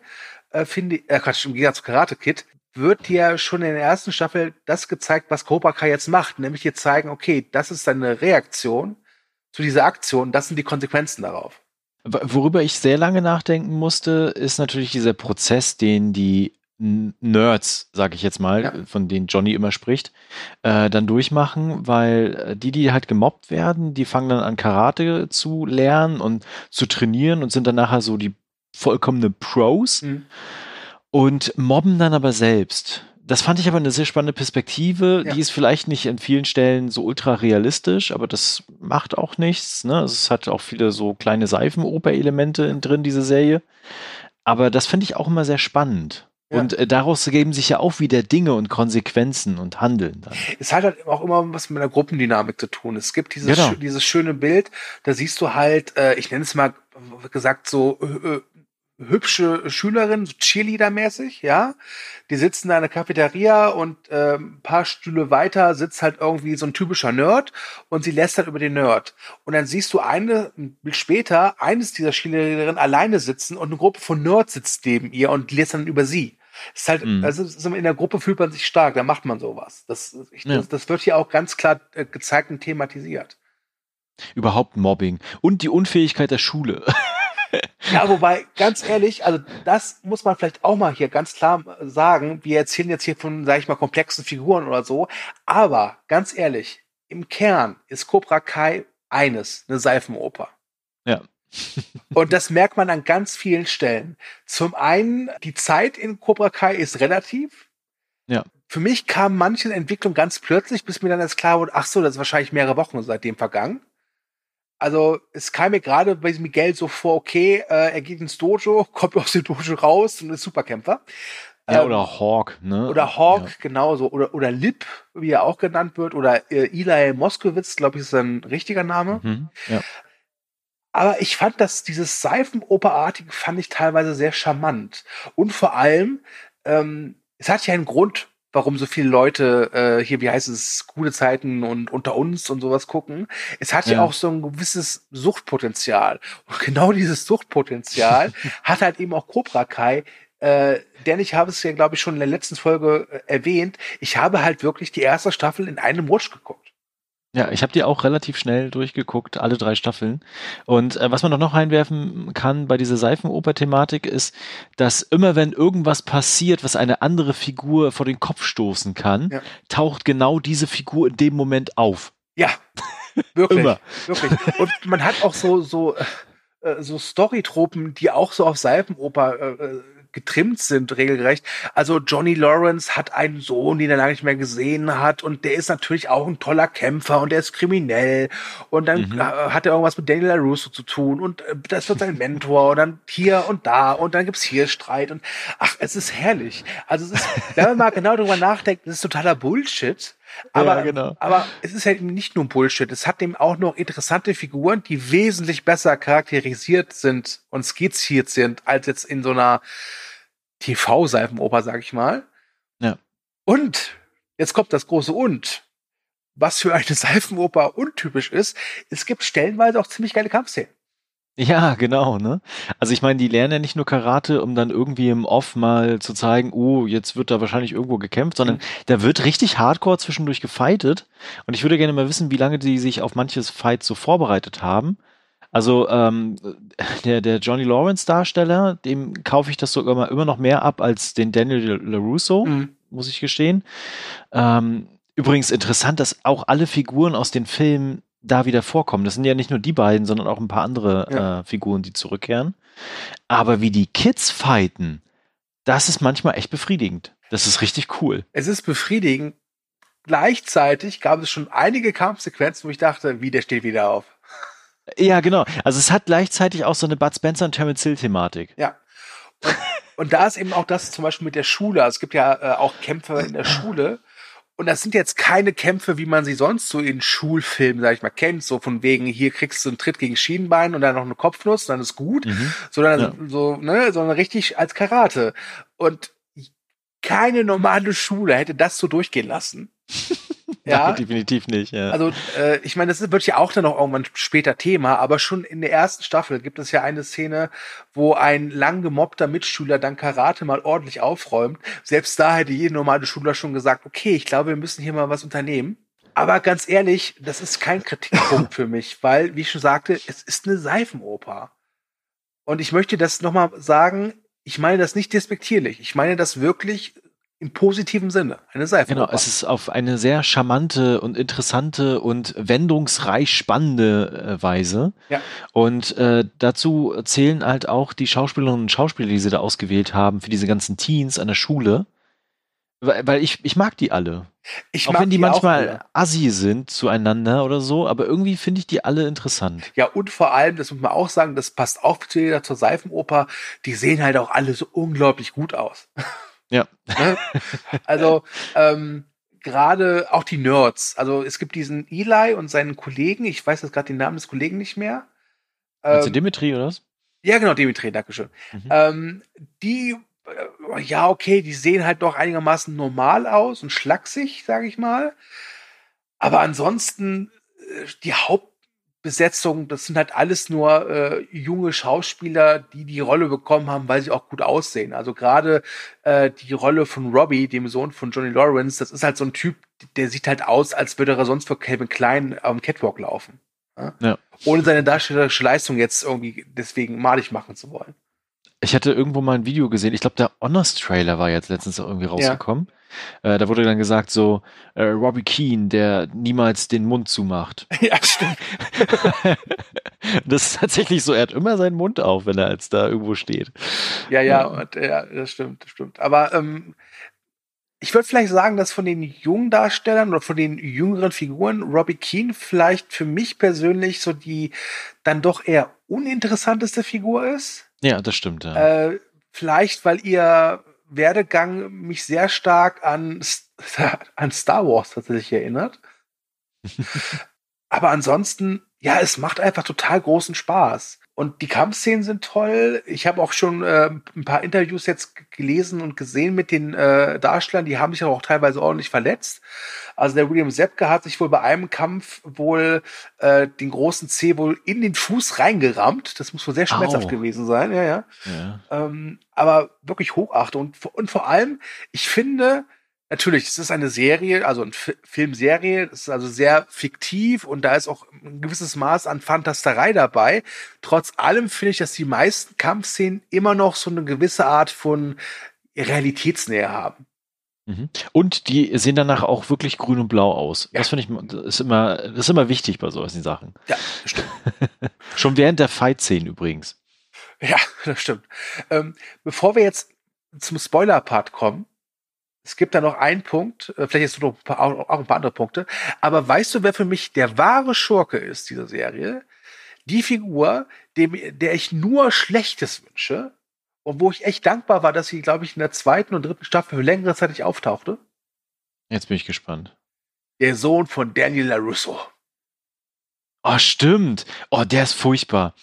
äh, finde ich, äh, Quatsch, im Gegensatz zu Karate Kid, wird dir schon in der ersten Staffel das gezeigt, was Cobra Kai jetzt macht, nämlich dir zeigen, okay, das ist deine Reaktion zu dieser Aktion, das sind die Konsequenzen darauf. Worüber ich sehr lange nachdenken musste, ist natürlich dieser Prozess, den die Nerds, sage ich jetzt mal, ja. von denen Johnny immer spricht, äh, dann durchmachen, weil äh, die, die halt gemobbt werden, die fangen dann an Karate zu lernen und zu trainieren und sind dann nachher so die vollkommene Pros. Mhm und mobben dann aber selbst. Das fand ich aber eine sehr spannende Perspektive. Ja. Die ist vielleicht nicht an vielen Stellen so ultra realistisch, aber das macht auch nichts. Ne? Also es hat auch viele so kleine Seifenoper-Elemente drin, diese Serie. Aber das finde ich auch immer sehr spannend. Ja. Und äh, daraus ergeben sich ja auch wieder Dinge und Konsequenzen und Handeln. Dann. Es hat halt auch immer was mit einer Gruppendynamik zu tun. Es gibt dieses, genau. dieses schöne Bild, da siehst du halt, äh, ich nenne es mal gesagt, so äh, hübsche Schülerin, so Cheerleader-mäßig, ja. Die sitzen da in der Cafeteria und äh, ein paar Stühle weiter sitzt halt irgendwie so ein typischer Nerd und sie lässt halt über den Nerd. Und dann siehst du eine, ein Bild später, eines dieser Cheerleaderinnen alleine sitzen und eine Gruppe von Nerds sitzt neben ihr und lässt dann über sie. Das ist halt, mhm. also in der Gruppe fühlt man sich stark, da macht man sowas. Das, ich, ja. das, das wird hier auch ganz klar äh, gezeigt und thematisiert. Überhaupt Mobbing und die Unfähigkeit der Schule. Ja, wobei, ganz ehrlich, also das muss man vielleicht auch mal hier ganz klar sagen. Wir erzählen jetzt hier von, sag ich mal, komplexen Figuren oder so. Aber ganz ehrlich, im Kern ist Cobra Kai eines, eine Seifenoper. Ja. Und das merkt man an ganz vielen Stellen. Zum einen, die Zeit in Cobra Kai ist relativ. Ja. Für mich kam manche Entwicklung ganz plötzlich, bis mir dann erst klar wurde, ach so, das ist wahrscheinlich mehrere Wochen seitdem vergangen. Also es kam mir gerade bei Miguel so vor, okay, äh, er geht ins Dojo, kommt aus dem Dojo raus und ist Superkämpfer. Ja, ähm, oder Hawk, ne? Oder Hawk, ja. genauso. Oder, oder Lip, wie er auch genannt wird. Oder äh, Eli Moskowitz, glaube ich, ist sein richtiger Name. Mhm, ja. Aber ich fand das, dieses Seifenoperartige fand ich teilweise sehr charmant. Und vor allem, ähm, es hat ja einen Grund, warum so viele Leute äh, hier, wie heißt es, gute Zeiten und unter uns und sowas gucken. Es hat ja, ja auch so ein gewisses Suchtpotenzial. Und genau dieses Suchtpotenzial hat halt eben auch Cobra Kai. Äh, denn ich habe es ja, glaube ich, schon in der letzten Folge äh, erwähnt. Ich habe halt wirklich die erste Staffel in einem Watch geguckt. Ja, ich habe die auch relativ schnell durchgeguckt, alle drei Staffeln. Und äh, was man doch noch einwerfen kann bei dieser Seifenoper-Thematik ist, dass immer wenn irgendwas passiert, was eine andere Figur vor den Kopf stoßen kann, ja. taucht genau diese Figur in dem Moment auf. Ja, wirklich. immer. wirklich. Und man hat auch so, so, äh, so Storytropen, die auch so auf Seifenoper äh, äh getrimmt sind, regelrecht. Also Johnny Lawrence hat einen Sohn, den er lange nicht mehr gesehen hat und der ist natürlich auch ein toller Kämpfer und der ist kriminell und dann mhm. hat er irgendwas mit Daniel LaRusso zu tun und äh, das wird sein Mentor und dann hier und da und dann gibt's hier Streit und ach, es ist herrlich. Also es ist, wenn man mal genau darüber nachdenkt, das ist totaler Bullshit, Aber, Ja, genau. aber es ist halt eben nicht nur Bullshit. Es hat eben auch noch interessante Figuren, die wesentlich besser charakterisiert sind und skizziert sind, als jetzt in so einer TV-Seifenoper, sag ich mal. Ja. Und, jetzt kommt das große Und. Was für eine Seifenoper untypisch ist, es gibt stellenweise auch ziemlich geile Kampfszenen. Ja, genau, ne? Also ich meine, die lernen ja nicht nur Karate, um dann irgendwie im Off mal zu zeigen, oh, jetzt wird da wahrscheinlich irgendwo gekämpft, sondern Mhm. da wird richtig hardcore zwischendurch gefightet. Und ich würde gerne mal wissen, wie lange die sich auf manches Fight so vorbereitet haben. Also ähm, der, der Johnny Lawrence Darsteller, dem kaufe ich das sogar mal immer noch mehr ab als den Daniel LaRusso, Mhm. muss ich gestehen. Ähm, übrigens interessant, dass auch alle Figuren aus den Filmen da wieder vorkommen. Das sind ja nicht nur die beiden, sondern auch ein paar andere Ja. äh, Figuren, die zurückkehren. Aber wie die Kids fighten, das ist manchmal echt befriedigend. Das ist richtig cool. Es ist befriedigend. Gleichzeitig gab es schon einige Kampfsequenzen, wo ich dachte, wie, der steht wieder auf. Ja, genau. Also es hat gleichzeitig auch so eine Bud Spencer und Terence Hill Thematik. Ja. Und, und da ist eben auch das zum Beispiel mit der Schule. Also es gibt ja äh, auch Kämpfe in der Schule. Und das sind jetzt keine Kämpfe, wie man sie sonst so in Schulfilmen, sag ich mal, kennt. So von wegen, hier kriegst du einen Tritt gegen Schienbein und dann noch eine Kopfnuss, dann ist gut. Mhm. Sondern Ja. so, ne, sondern richtig als Karate. Und keine normale Schule hätte das so durchgehen lassen. ja. Nein, definitiv nicht. Ja. Also, äh, ich meine, das wird ja auch dann noch irgendwann später Thema, aber schon in der ersten Staffel gibt es ja eine Szene, wo ein lang gemobbter Mitschüler dann Karate mal ordentlich aufräumt. Selbst da hätte jeder normale Schüler schon gesagt, okay, ich glaube, wir müssen hier mal was unternehmen. Aber ganz ehrlich, das ist kein Kritikpunkt für mich, weil, wie ich schon sagte, es ist eine Seifenoper. Und ich möchte das nochmal sagen, ich meine das nicht despektierlich. Ich meine das wirklich im positiven Sinne. Eine Seifenoper. Genau, es ist auf eine sehr charmante und interessante und wendungsreich spannende äh, Weise. Ja. Und äh, dazu zählen halt auch die Schauspielerinnen und Schauspieler, die sie da ausgewählt haben für diese ganzen Teens an der Schule. Weil, weil ich, ich mag die alle. ich auch mag wenn die auch manchmal alle. assi sind zueinander oder so, aber irgendwie finde ich die alle interessant. Ja, und vor allem, das muss man auch sagen, das passt auch zu jeder zur Seifenoper, die sehen halt auch alle so unglaublich gut aus. Ja. Ne? also, ähm, gerade auch die Nerds. Also es gibt diesen Eli und seinen Kollegen, ich weiß jetzt gerade den Namen des Kollegen nicht mehr. Du Ähm, Dimitri oder was? ja, genau, Dimitri, Dankeschön. Mhm. Ähm, die, äh, ja, okay, die sehen halt doch einigermaßen normal aus und schlaksig, sage ich mal. Aber ansonsten, äh, die Hauptbesetzung, das sind halt alles nur äh, junge Schauspieler, die die Rolle bekommen haben, weil sie auch gut aussehen. Also gerade äh, die Rolle von Robbie, dem Sohn von Johnny Lawrence, das ist halt so ein Typ, der sieht halt aus, als würde er sonst für Calvin Klein am Catwalk laufen. Ja? Ja. Ohne seine darstellerische Leistung jetzt irgendwie deswegen malig machen zu wollen. Ich hatte irgendwo mal ein Video gesehen, ich glaube, der Honors-Trailer war jetzt letztens auch irgendwie rausgekommen. Äh, da wurde dann gesagt, so, äh, Robbie Keane, der niemals den Mund zumacht. ja, stimmt. das ist tatsächlich so, er hat immer seinen Mund auf, wenn er als da irgendwo steht. Ja, ja, Ja. und, ja, das stimmt, das stimmt. Aber ähm, ich würde vielleicht sagen, dass von den jungen Darstellern oder von den jüngeren Figuren Robbie Keane vielleicht für mich persönlich so die dann doch eher uninteressanteste Figur ist. Ja, das stimmt. Ja. Äh, vielleicht, weil ihr Werdegang mich sehr stark an, an Star Wars tatsächlich erinnert. Aber ansonsten, ja, es macht einfach total großen Spaß. Und die Kampfszenen sind toll. Ich habe auch schon äh, ein paar Interviews jetzt gelesen und gesehen mit den äh, Darstellern. Die haben sich aber auch teilweise ordentlich verletzt. Also der William Sepke hat sich wohl bei einem Kampf wohl äh, den großen C wohl in den Fuß reingerammt. Das muss wohl sehr schmerzhaft Au. gewesen sein. Ja, ja. ja. Ähm, aber wirklich Hochachtung. Und, und vor allem, ich finde, natürlich, es ist eine Serie, also eine Fi- Filmserie, es ist also sehr fiktiv und da ist auch ein gewisses Maß an Fantasterei dabei. Trotz allem finde ich, dass die meisten Kampfszenen immer noch so eine gewisse Art von Realitätsnähe haben. Mhm. Und die sehen danach auch wirklich grün und blau aus. Ja. Das finde ich das ist immer, das ist immer wichtig bei solchen Sachen. Ja, stimmt. Schon während der Fight-Szenen übrigens. Ja, das stimmt. Ähm, bevor wir jetzt zum Spoiler-Part kommen, es gibt da noch einen Punkt, äh, vielleicht jetzt noch ein paar, auch auch ein paar andere Punkte, aber weißt du, wer für mich der wahre Schurke ist dieser Serie? Die Figur, dem, der ich nur Schlechtes wünsche und wo ich echt dankbar war, dass sie, glaube ich, in der zweiten und dritten Staffel für längere Zeit nicht auftauchte. Jetzt bin ich gespannt. Der Sohn von Daniel LaRusso. Oh, stimmt. Oh, der ist furchtbar.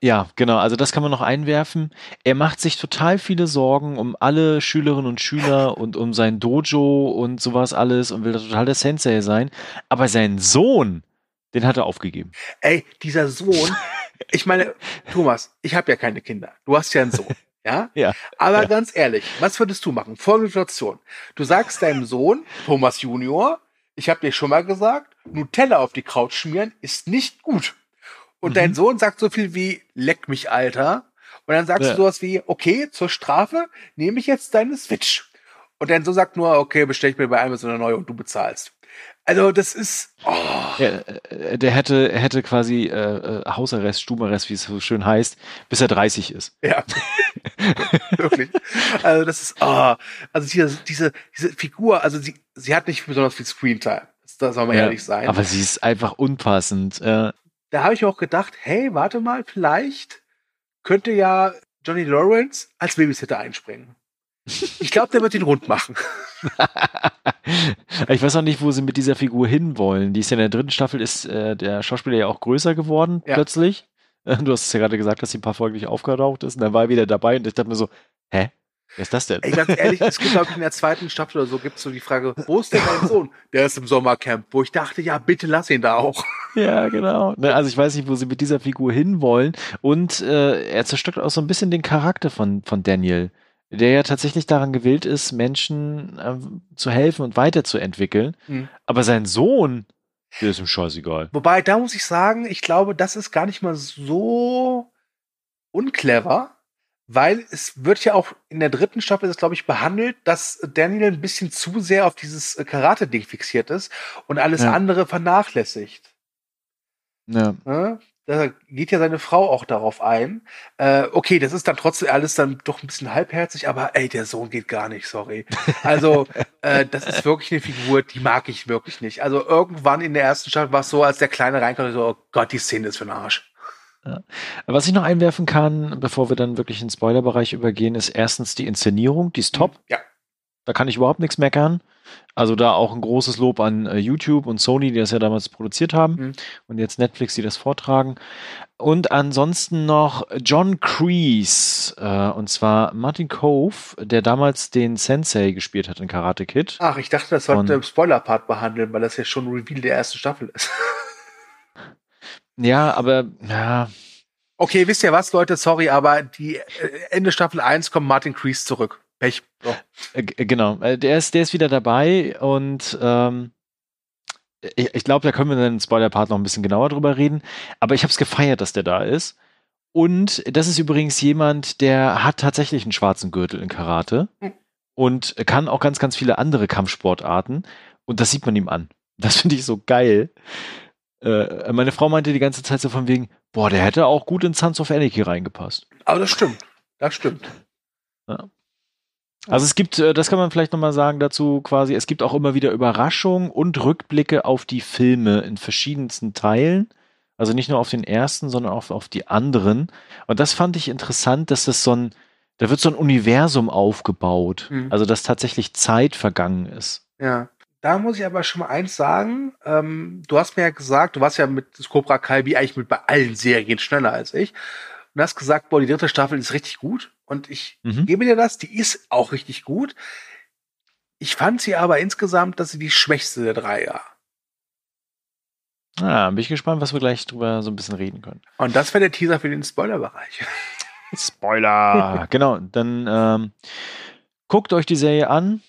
Ja, genau. Also das kann man noch einwerfen. Er macht sich total viele Sorgen um alle Schülerinnen und Schüler und um sein Dojo und sowas alles und will da total der Sensei sein. Aber sein Sohn, den hat er aufgegeben. Ey, dieser Sohn, ich meine, Thomas, ich habe ja keine Kinder. Du hast ja einen Sohn. Ja? Ja. Aber Ja. ganz ehrlich, was würdest du machen? Folgende Situation. Du sagst deinem Sohn, Thomas Junior, ich habe dir schon mal gesagt, Nutella auf die Kraut schmieren ist nicht gut. Und Mhm. dein Sohn sagt so viel wie, leck mich, Alter. Und dann sagst Ja. du sowas wie, okay, zur Strafe nehme ich jetzt deine Switch. Und dein Sohn sagt nur, okay, bestell ich mir bei Amazon eine neue und du bezahlst. Also das ist, oh, Ja, äh, der hätte, hätte quasi äh, äh, Hausarrest, Stubenarrest, wie es so schön heißt, bis er 30 ist. Ja. Wirklich. Also das ist, ah, also diese, diese, diese Figur, also sie, sie hat nicht besonders viel Screentime. Das soll man Ja, ehrlich sein. Aber sie ist einfach unpassend. Äh, da habe ich auch gedacht, hey, warte mal, vielleicht könnte ja Johnny Lawrence als Babysitter einspringen. Ich glaube, der wird ihn rund machen. ich weiß auch nicht, wo sie mit dieser Figur hinwollen. Die ist ja in der dritten Staffel, ist äh, der Schauspieler ja auch größer geworden, Ja. plötzlich. Du hast es ja gerade gesagt, dass sie ein paar Folgen nicht aufgetaucht ist. Und dann war er wieder dabei und ich dachte mir so, hä? Wer ist das denn? Ey, ganz ehrlich, es gibt, glaube ich, in der zweiten Staffel oder so, gibt es so die Frage, wo ist denn dein Sohn? Der ist im Sommercamp, wo ich dachte, ja, bitte lass ihn da auch. Ja, genau. Ne, also ich weiß nicht, wo sie mit dieser Figur hinwollen. Und äh, er zerstört auch so ein bisschen den Charakter von, von Daniel, der ja tatsächlich daran gewillt ist, Menschen ähm, zu helfen und weiterzuentwickeln. Mhm. Aber sein Sohn, der ist ihm scheißegal. Wobei, da muss ich sagen, ich glaube, das ist gar nicht mal so unclever, weil es wird ja auch in der dritten Staffel, ist, glaube ich, behandelt, dass Daniel ein bisschen zu sehr auf dieses äh, Karate-Ding fixiert ist und alles Ja. andere vernachlässigt. Ja. Ne? Da geht ja seine Frau auch darauf ein. Äh, okay, das ist dann trotzdem alles dann doch ein bisschen halbherzig, aber ey, der Sohn geht gar nicht, sorry. Also, äh, das ist wirklich eine Figur, die mag ich wirklich nicht. Also irgendwann in der ersten Staffel war es so, als der Kleine reinkam, so, oh Gott, die Szene ist für den Arsch. Was ich noch einwerfen kann, bevor wir dann wirklich in den Spoilerbereich übergehen, ist erstens die Inszenierung, die ist top. Ja. Da kann ich überhaupt nichts meckern. Also da auch ein großes Lob an äh, YouTube und Sony, die das ja damals produziert haben. Mhm. Und jetzt Netflix, die das vortragen. Und ansonsten noch John Kreese, äh, und zwar Martin Cove, der damals den Sensei gespielt hat in Karate Kid. Ach, ich dachte, das sollte im Spoiler-Part behandeln, weil das ja schon ein Reveal der ersten Staffel ist. Ja, aber ja, Okay, wisst ihr was, Leute? Sorry, aber die äh, Ende Staffel 1 kommt Martin Kreese zurück. Pech. So. Äh, g- Genau, äh, der ist, der ist wieder dabei und ähm, ich, ich glaube, da können wir dann im Spoiler-Part noch ein bisschen genauer drüber reden. Aber ich habe es gefeiert, dass der da ist. Und das ist übrigens jemand, der hat tatsächlich einen schwarzen Gürtel in Karate Hm. und kann auch ganz, ganz viele andere Kampfsportarten. Und das sieht man ihm an. Das finde ich so geil. Äh, meine Frau meinte die ganze Zeit so von wegen, boah, der hätte auch gut in Sons of Anarchy reingepasst. Aber das stimmt. Das stimmt. Also es gibt, äh, das kann man vielleicht nochmal sagen dazu quasi, es gibt auch immer wieder Überraschungen und Rückblicke auf die Filme in verschiedensten Teilen. Also nicht nur auf den ersten, sondern auch auf die anderen. Und das fand ich interessant, dass das so ein, da wird so ein Universum aufgebaut. Mhm. Also dass tatsächlich Zeit vergangen ist. Ja. Da muss ich aber schon mal eins sagen. Ähm, du hast mir ja gesagt, du warst ja mit Cobra Kai wie eigentlich mit bei allen Serien schneller als ich. Und hast gesagt, boah, die dritte Staffel ist richtig gut. Und ich Mhm. gebe dir das, die ist auch richtig gut. Ich fand sie aber insgesamt, dass sie die schwächste der drei war. Ah, bin ich gespannt, was wir gleich drüber so ein bisschen reden können. Und das wäre der Teaser für den Spoilerbereich. Spoiler! genau, dann ähm, guckt euch die Serie an.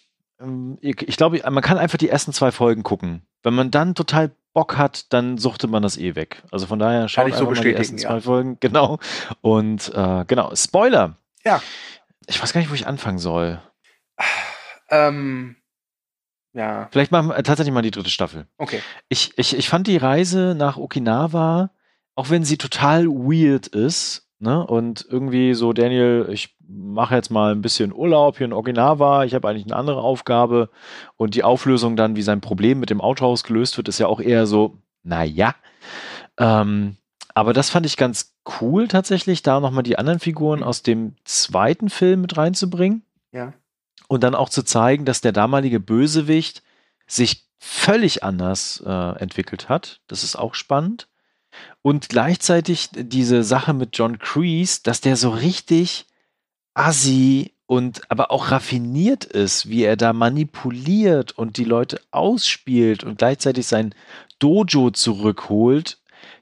Ähm, Ich glaube, man kann einfach die ersten zwei Folgen gucken. Wenn man dann total Bock hat, dann suchtet man das eh weg. Also von daher schaut ich so mal die ersten ja. zwei Folgen. Genau. Und äh, genau, Spoiler. Ja. Ich weiß gar nicht, wo ich anfangen soll. Ähm, ja, Vielleicht machen wir tatsächlich mal die dritte Staffel. okay. Ich, ich, ich fand die Reise nach Okinawa, auch wenn sie total weird ist, ne? Und irgendwie so, Daniel, ich mache jetzt mal ein bisschen Urlaub hier in Okinawa, ich habe eigentlich eine andere Aufgabe. Und die Auflösung dann, wie sein Problem mit dem Autohaus gelöst wird, ist ja auch eher so, naja. Ähm, aber das fand ich ganz cool tatsächlich, da nochmal die anderen Figuren aus dem zweiten Film mit reinzubringen Ja. und dann auch zu zeigen, dass der damalige Bösewicht sich völlig anders äh, entwickelt hat. Das ist auch spannend. Und gleichzeitig diese Sache mit John Kreese, dass der so richtig assi und aber auch raffiniert ist, wie er da manipuliert und die Leute ausspielt und gleichzeitig sein Dojo zurückholt,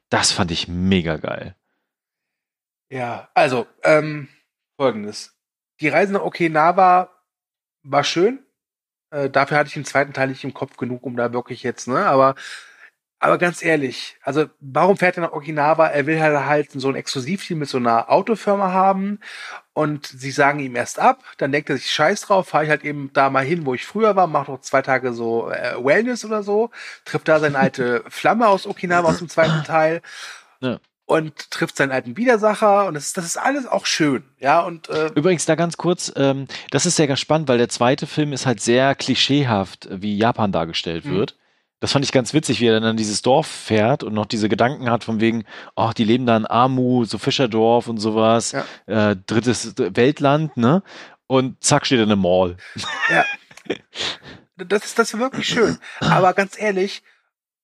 das fand ich mega geil. Ja, also, ähm, folgendes. Die Reise nach Okinawa war schön. Äh, dafür hatte ich den zweiten Teil nicht im Kopf genug, um da wirklich jetzt, ne, aber aber ganz ehrlich, also warum fährt er nach Okinawa? Er will halt, halt so ein Exklusivteam mit so einer Autofirma haben und sie sagen ihm erst ab, dann denkt er sich Scheiß drauf, fahre ich halt eben da mal hin, wo ich früher war, mache noch zwei Tage so äh, Wellness oder so, trifft da seine alte Flamme aus Okinawa aus dem zweiten Teil. Ja und trifft seinen alten Widersacher und das ist, das ist alles auch schön, ja und äh übrigens da ganz kurz, ähm, das ist sehr ganz spannend, weil der zweite Film ist halt sehr klischeehaft, wie Japan dargestellt mhm. wird. Das fand ich ganz witzig, wie er dann an dieses Dorf fährt und noch diese Gedanken hat von wegen, ach, die leben da in Amu, so Fischerdorf und sowas, ja. äh, drittes Weltland, ne? Und zack, steht er in einem Mall. Ja. Das ist, das ist wirklich schön. Aber ganz ehrlich,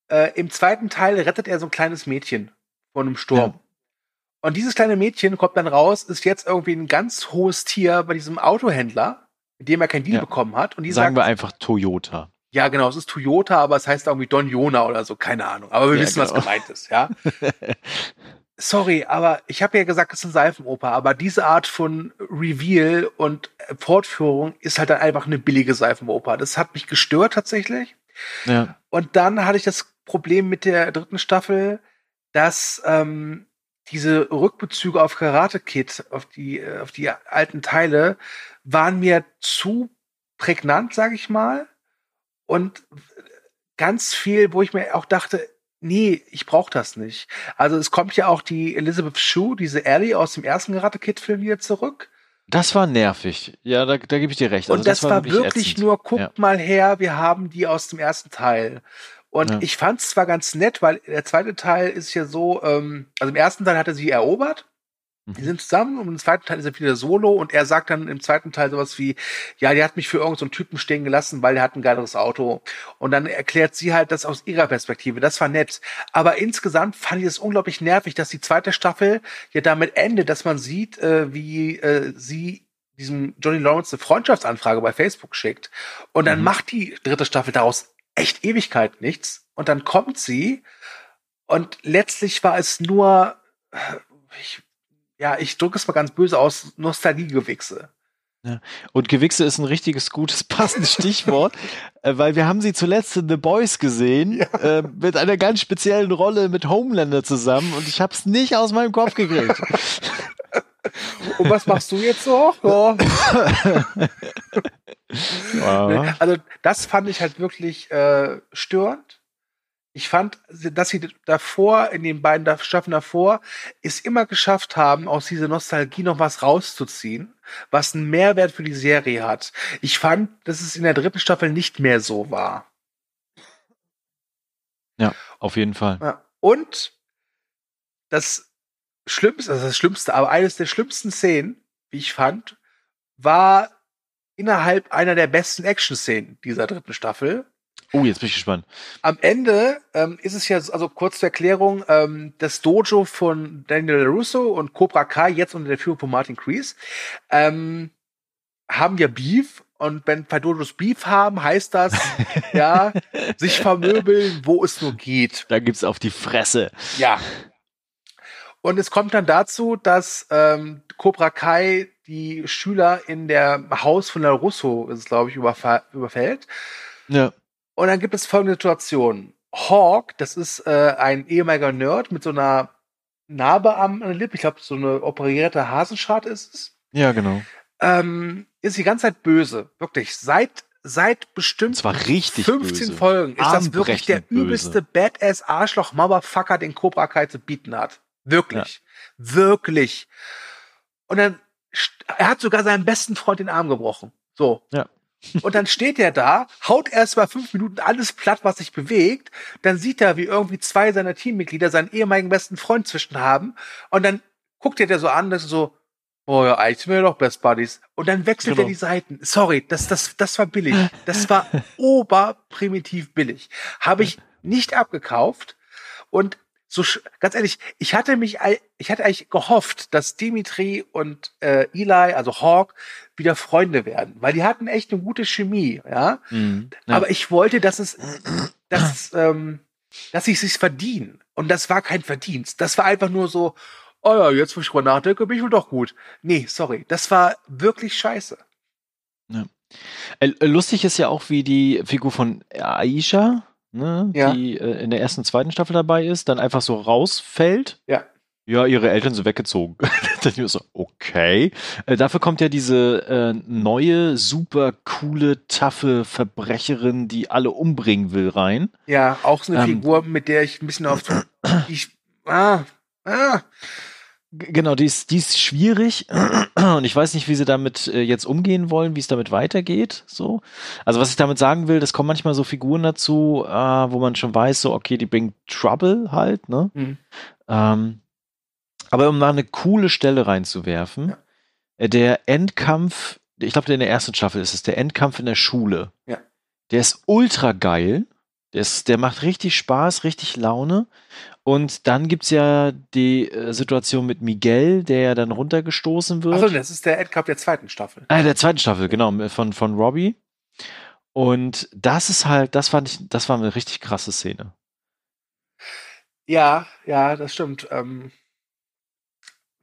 äh, im zweiten Teil rettet er so ein kleines Mädchen von einem Sturm. Ja. Und dieses kleine Mädchen kommt dann raus, ist jetzt irgendwie ein ganz hohes Tier bei diesem Autohändler, mit dem er kein Deal ja. bekommen hat. Und die Sagen sagt, wir einfach Toyota. Ja, genau, es ist Toyota, aber es heißt irgendwie Don Jona oder so, keine Ahnung. Aber wir ja, wissen, genau. was gemeint ist, ja. Sorry, aber ich habe ja gesagt, es ist ein Seifenoper, aber diese Art von Reveal und Fortführung ist halt dann einfach eine billige Seifenoper. Das hat mich gestört tatsächlich. Ja. Und dann hatte ich das Problem mit der dritten Staffel, dass ähm, diese Rückbezüge auf Karate Kid, auf die, äh, auf die alten Teile, waren mir zu prägnant, sag ich mal und ganz viel, wo ich mir auch dachte, nee, ich brauche das nicht. Also es kommt ja auch die Elizabeth Shue, diese Ellie aus dem ersten Karate Kid Film wieder zurück. Das war nervig. Ja, da, da gebe ich dir recht. Also und das, das war, wirklich, wirklich nur, guckt ja. mal her, wir haben die aus dem ersten Teil. Und ja. ich fand es zwar ganz nett, weil der zweite Teil ist ja so, ähm, also im ersten Teil hat er sie erobert die sind zusammen und im zweiten Teil ist er wieder solo und er sagt dann im zweiten Teil sowas wie, ja, der hat mich für irgendeinen so Typen stehen gelassen, weil er hat ein geileres Auto. Und dann erklärt sie halt das aus ihrer Perspektive. Das war nett. Aber insgesamt fand ich es unglaublich nervig, dass die zweite Staffel ja damit endet, dass man sieht, äh, wie äh, sie diesem Johnny Lawrence eine Freundschaftsanfrage bei Facebook schickt. Und dann mhm. macht die dritte Staffel daraus echt Ewigkeit nichts. Und dann kommt sie und letztlich war es nur, ich ja, ich drücke es mal ganz böse aus, Nostalgiegewichse. Ja. Und Gewichse ist ein richtiges, gutes, passendes Stichwort, äh, weil wir haben sie zuletzt in The Boys gesehen, ja. äh, mit einer ganz speziellen Rolle mit Homelander zusammen und ich habe es nicht aus meinem Kopf gekriegt. und was machst du jetzt so? Ja. ja. Also das fand ich halt wirklich äh, störend ich fand, dass sie davor, in den beiden Staffeln davor, es immer geschafft haben, aus dieser Nostalgie noch was rauszuziehen, was einen Mehrwert für die Serie hat. Ich fand, dass es in der dritten Staffel nicht mehr so war. Ja, auf jeden Fall. Und das Schlimmste, also das Schlimmste, aber eines der schlimmsten Szenen, wie ich fand, war innerhalb einer der besten Action-Szenen dieser dritten Staffel. Oh, jetzt bin ich gespannt. Am Ende ähm, ist es ja, also kurz zur Erklärung, ähm, das Dojo von Daniel Russo und Cobra Kai, jetzt unter der Führung von Martin Kreese, ähm, haben ja Beef. Und wenn Dojos Beef haben, heißt das, ja, sich vermöbeln, wo es nur geht. Da gibt's auf die Fresse. Ja. Und es kommt dann dazu, dass ähm, Cobra Kai die Schüler in der Haus von der Russo, ist es glaube ich, überfällt. Ja. Und dann gibt es folgende Situation. Hawk, das ist äh, ein ehemaliger Nerd mit so einer Narbe am Lippe, ich glaube, so eine operierte Hasenschart ist es. Ja, genau. Ähm, ist die ganze Zeit böse. Wirklich. Seit seit bestimmt das war richtig 15 böse. Folgen ist das wirklich der böse. übelste Badass Arschloch Motherfucker, den Cobra Kai zu bieten hat. Wirklich. Ja. Wirklich. Und dann er hat sogar seinen besten Freund den Arm gebrochen. So. Ja. Und dann steht er da, haut erst mal fünf Minuten alles platt, was sich bewegt. Dann sieht er, wie irgendwie zwei seiner Teammitglieder seinen ehemaligen besten Freund zwischen haben. Und dann guckt er der so an, das ist so, Oh ja, eigentlich sind wir doch Best Buddies. Und dann wechselt Genau. er die Seiten. Sorry, das, das, das war billig. Das war oberprimitiv billig. Habe ich nicht abgekauft. Und so ganz ehrlich, ich hatte mich, ich hatte eigentlich gehofft, dass Dimitri und äh, Eli, also Hawk, wieder Freunde werden, weil die hatten echt eine gute Chemie, ja. Mhm. Ja. Aber ich wollte, dass es, dass, ähm, dass sie es sich verdienen. Und das war kein Verdienst. Das war einfach nur so, oh ja, jetzt wo ich drüber nachdenke, bin ich wohl doch gut. Nee, sorry. Das war wirklich scheiße. Äh, lustig ist ja auch, wie die Figur von Aisha, ne, Ja. die äh, in der ersten, zweiten Staffel dabei ist, dann einfach so rausfällt. Ja. Ja, ihre Eltern sind weggezogen. dann ist so, okay. Äh, dafür kommt ja diese äh, neue, super coole, taffe Verbrecherin, die alle umbringen will, rein. Ja, auch so eine Ähm. Figur, mit der ich ein bisschen auf, ich, ah, ah, Genau, die ist, die ist schwierig und ich weiß nicht, wie sie damit äh, jetzt umgehen wollen, wie es damit weitergeht. So, also was ich damit sagen will, das kommen manchmal so Figuren dazu, äh, wo man schon weiß, so okay, die bringen Trouble halt, ne? Mhm. Ähm, aber um mal eine coole Stelle reinzuwerfen, Ja. äh, der Endkampf, ich glaube, in der ersten Staffel ist es der Endkampf in der Schule. Ja. Der ist ultra geil. Der, ist, der macht richtig Spaß, richtig Laune. Und dann gibt's ja die äh, Situation mit Miguel, der ja dann runtergestoßen wird. achso, das ist der Endcup der zweiten Staffel. Ah, der zweiten Staffel, genau, von, von Robbie. Und das ist halt, das fand ich, das war eine richtig krasse Szene. Ja, ja, das stimmt. Ähm,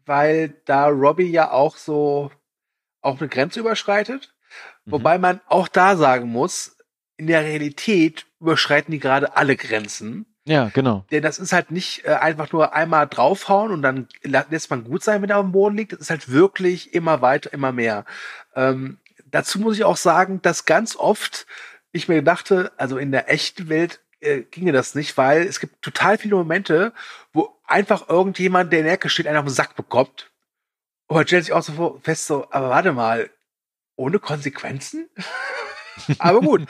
weil da Robbie ja auch so auch eine Grenze überschreitet. Mhm. Wobei man auch da sagen muss, in der Realität überschreiten die gerade alle Grenzen. Ja, genau. Denn das ist halt nicht äh, einfach nur einmal draufhauen und dann lässt man gut sein, wenn er auf dem Boden liegt. Das ist halt wirklich immer weiter, immer mehr. Ähm, dazu muss ich auch sagen, dass ganz oft ich mir dachte, also in der echten Welt äh, ginge das nicht, weil es gibt total viele Momente, wo einfach irgendjemand, der in der Ecke steht, einen auf den Sack bekommt. Und man stellt sich auch so fest, so, aber warte mal, ohne Konsequenzen? aber gut.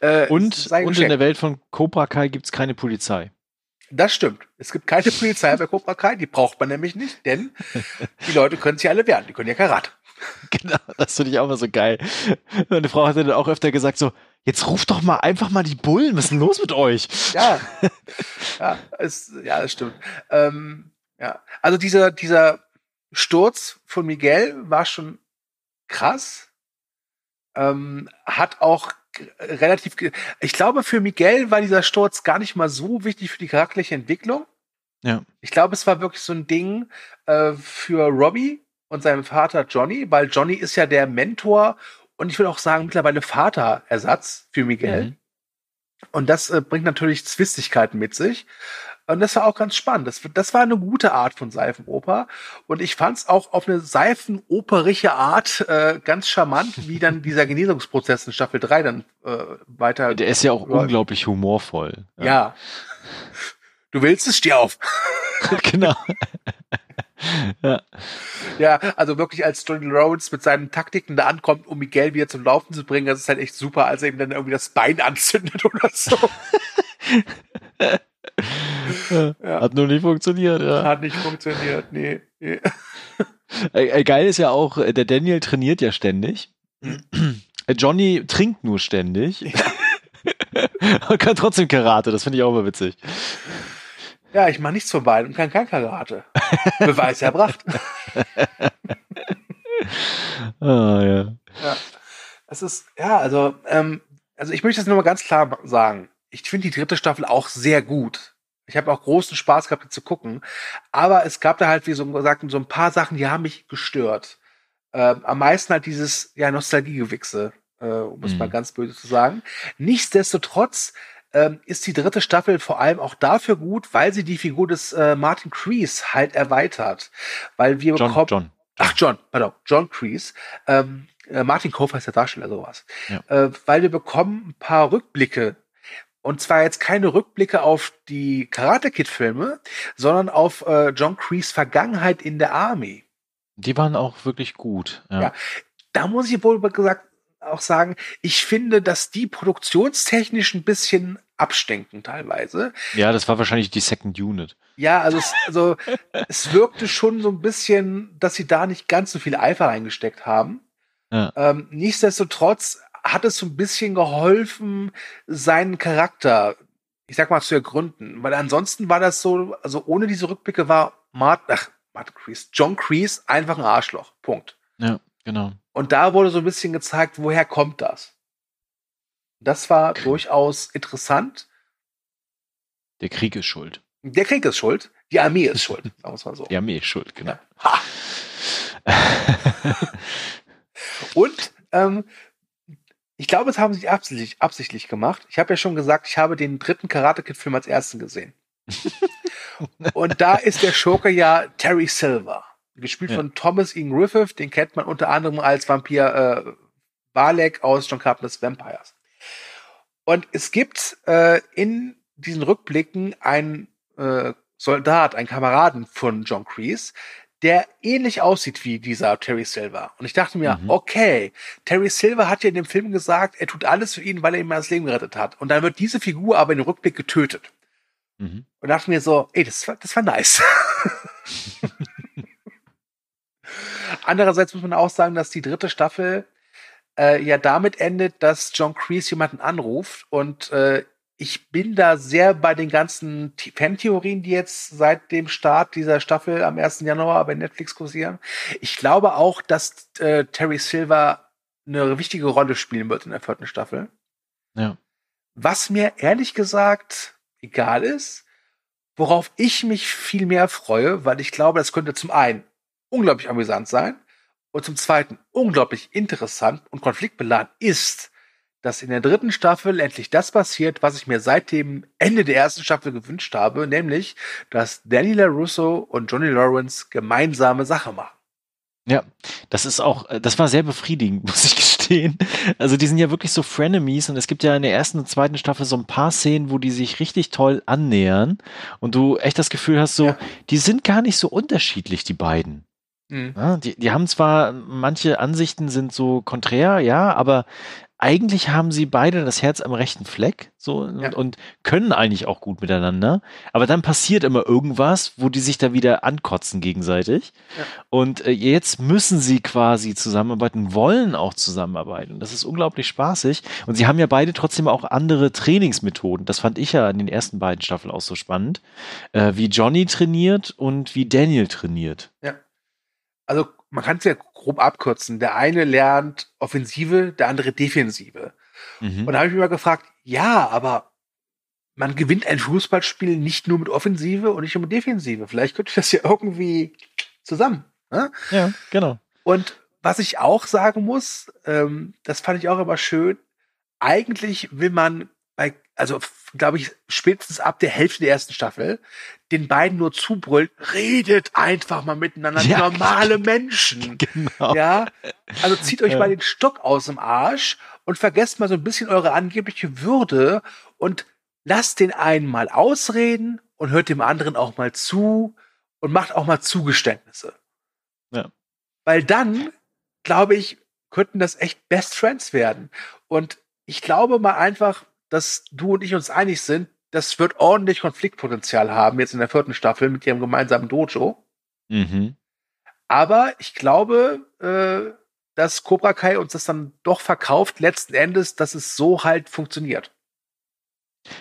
Äh, Und, es und in der Welt von Cobra Kai gibt's keine Polizei. Das stimmt. Es gibt keine Polizei bei Cobra Kai, die braucht man nämlich nicht, denn die Leute können sich alle wehren, die können ja Karate. Genau, das finde ich auch immer so geil. Meine Frau hat dann auch öfter gesagt so, jetzt ruft doch mal einfach mal die Bullen, was ist denn los mit euch? Ja, ja, es, ja, das stimmt. Ähm, ja, also dieser, dieser Sturz von Miguel war schon krass. Ähm, hat auch relativ, ge- ich glaube, für Miguel war dieser Sturz gar nicht mal so wichtig für die charakterliche Entwicklung. Ja. Ich glaube, es war wirklich so ein Ding äh, für Robbie und seinem Vater Johnny, weil Johnny ist ja der Mentor und ich will auch sagen, mittlerweile Vaterersatz für Miguel. Mhm. Und das äh, bringt natürlich Zwistigkeiten mit sich. Und das war auch ganz spannend. Das, das war eine gute Art von Seifenoper. Und ich fand es auch auf eine seifenoperige Art äh, ganz charmant, wie dann dieser Genesungsprozess in Staffel 3 dann äh, weiter. Der ist ja auch Ja. unglaublich humorvoll. ja. Du willst es, steh auf. genau. ja. Ja, also wirklich als Johnny Rhodes mit seinen Taktiken da ankommt, um Miguel wieder zum Laufen zu bringen, das ist halt echt super, als er ihm dann irgendwie das Bein anzündet oder so. Ja. Hat nur nicht funktioniert. Ja. Hat nicht funktioniert, nee. nee. Geil ist ja auch, äh, der Daniel trainiert ja ständig. Äh, Johnny trinkt nur ständig. Und kann trotzdem Karate, das finde ich auch immer witzig. Ja, ich mache nichts von beiden und kann kein Karate. Beweis erbracht. Ah, ja. Ja. Es ist, ja, also, ähm, also ich möchte das nur mal ganz klar sagen. Ich finde die dritte Staffel auch sehr gut. Ich habe auch großen Spaß gehabt, die zu gucken. Aber es gab da halt, wie so gesagt, so ein paar Sachen, die haben mich gestört. Ähm, am meisten halt dieses, ja, Nostalgiegewichse, äh, um es Mhm. mal ganz böse zu sagen. Nichtsdestotrotz ähm, ist die dritte Staffel vor allem auch dafür gut, weil sie die Figur des äh, Martin Crease halt erweitert. Weil wir John, bekommen. John. Ach, John, pardon, John Kreese. Ähm, äh, Martin Kofer ist der Darsteller, sowas. Ja. Äh, weil wir bekommen ein paar Rückblicke. Und zwar jetzt keine Rückblicke auf die Karate Kid-Filme, sondern auf äh, John Kreese Vergangenheit in der Army. Die waren auch wirklich gut. Ja. Ja. Da muss ich wohl gesagt auch sagen, ich finde, dass die produktionstechnisch ein bisschen abstinken teilweise. Ja, das war wahrscheinlich die Second Unit. Ja, also es, also es wirkte schon so ein bisschen, dass sie da nicht ganz so viel Eifer reingesteckt haben. Ja. Ähm, nichtsdestotrotz hat es so ein bisschen geholfen, seinen Charakter, ich sag mal, zu ergründen. Weil ansonsten war das so, also ohne diese Rückblicke war Martin, ach, Martin Kreese, John Kreese einfach ein Arschloch. Punkt. Ja, genau. Und da wurde so ein bisschen gezeigt, woher kommt das? Das war durchaus interessant. Der Krieg ist schuld. Der Krieg ist schuld. Die Armee ist schuld, sagen wir mal so. Die Armee ist schuld, genau. Ja. Und ähm, ich glaube, das haben sie absichtlich, absichtlich gemacht. Ich habe ja schon gesagt, ich habe den dritten Karate Kid Film als ersten gesehen. Und da ist der Schurke ja Terry Silver, gespielt ja. von Thomas Ian Griffith. Den kennt man unter anderem als Vampir äh, Valek aus John Carpenter's Vampires. Und es gibt äh, in diesen Rückblicken einen äh, Soldat, einen Kameraden von John Kreese, der ähnlich aussieht wie dieser Terry Silver. Und ich dachte mir, mhm. okay, Terry Silver hat ja in dem Film gesagt, er tut alles für ihn, weil er ihm das Leben gerettet hat. Und dann wird diese Figur aber in dem Rückblick getötet. Mhm. Und dachte mir so, ey, das war, das war nice. Andererseits muss man auch sagen, dass die dritte Staffel äh, ja damit endet, dass John Kreese jemanden anruft und äh, ich bin da sehr bei den ganzen Fan-Theorien, die jetzt seit dem Start dieser Staffel am 1. Januar bei Netflix kursieren. Ich glaube auch, dass äh, Terry Silver eine wichtige Rolle spielen wird in der vierten Staffel. Ja. Was mir ehrlich gesagt egal ist, worauf ich mich viel mehr freue, weil ich glaube, das könnte zum einen unglaublich amüsant sein und zum zweiten unglaublich interessant und konfliktbeladen ist, dass in der dritten Staffel endlich das passiert, was ich mir seit dem Ende der ersten Staffel gewünscht habe, nämlich, dass Danny LaRusso und Johnny Lawrence gemeinsame Sache machen. Ja, das ist auch, äh, das war sehr befriedigend, muss ich gestehen. Also die sind ja wirklich so Frenemies und es gibt ja in der ersten und zweiten Staffel so ein paar Szenen, wo die sich richtig toll annähern und du echt das Gefühl hast, so, ja. die sind gar nicht so unterschiedlich, die beiden. Mhm. Ja, die, die haben zwar, manche Ansichten sind so konträr, ja, aber eigentlich haben sie beide das Herz am rechten Fleck so ja. und, und, können eigentlich auch gut miteinander. Aber dann passiert immer irgendwas, wo die sich da wieder ankotzen gegenseitig. Ja. Und äh, jetzt müssen sie quasi zusammenarbeiten, wollen auch zusammenarbeiten. Und das ist unglaublich spaßig. Und sie haben ja beide trotzdem auch andere Trainingsmethoden. Das fand ich ja in den ersten beiden Staffeln auch so spannend. Äh, wie Johnny trainiert und wie Daniel trainiert. Ja. Also man kann es ja grob abkürzen. Der eine lernt Offensive, der andere Defensive. Mhm. Und da habe ich mich mal gefragt, ja, aber man gewinnt ein Fußballspiel nicht nur mit Offensive und nicht nur mit Defensive. Vielleicht könnte das ja irgendwie zusammen. Ne? Ja, genau. Und was ich auch sagen muss, ähm, das fand ich auch immer schön, eigentlich will man bei, also glaube ich, spätestens ab der Hälfte der ersten Staffel, den beiden nur zubrüllt, redet einfach mal miteinander, ja, normale Menschen. Genau. Ja, also zieht euch ja. mal den Stock aus dem Arsch und vergesst mal so ein bisschen eure angebliche Würde und lasst den einen mal ausreden und hört dem anderen auch mal zu und macht auch mal Zugeständnisse. Ja. Weil dann, glaube ich, könnten das echt Best Friends werden. Und ich glaube mal einfach, dass du und ich uns einig sind, das wird ordentlich Konfliktpotenzial haben, jetzt in der vierten Staffel mit ihrem gemeinsamen Dojo. Mhm. Aber ich glaube, äh, dass Cobra Kai uns das dann doch verkauft, letzten Endes, dass es so halt funktioniert.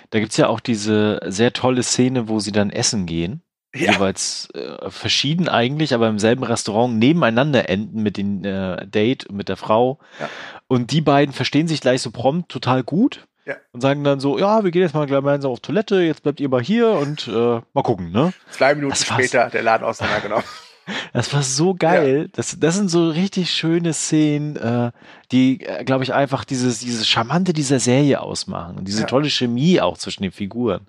Da gibt es ja auch diese sehr tolle Szene, wo sie dann essen gehen. Ja. Jeweils äh, verschieden eigentlich, aber im selben Restaurant nebeneinander enden mit dem äh, Date, mit der Frau. Ja. Und die beiden verstehen sich gleich so prompt total gut. Ja. Und sagen dann so, ja, wir gehen jetzt mal gemeinsam auf Toilette, jetzt bleibt ihr mal hier und äh, mal gucken, ne? Zwei Minuten später der Laden auseinandergenommen. Das war so geil. Ja. Das, das sind so richtig schöne Szenen, äh, die, äh, glaube ich, einfach dieses, dieses Charmante dieser Serie ausmachen und diese ja. tolle Chemie auch zwischen den Figuren.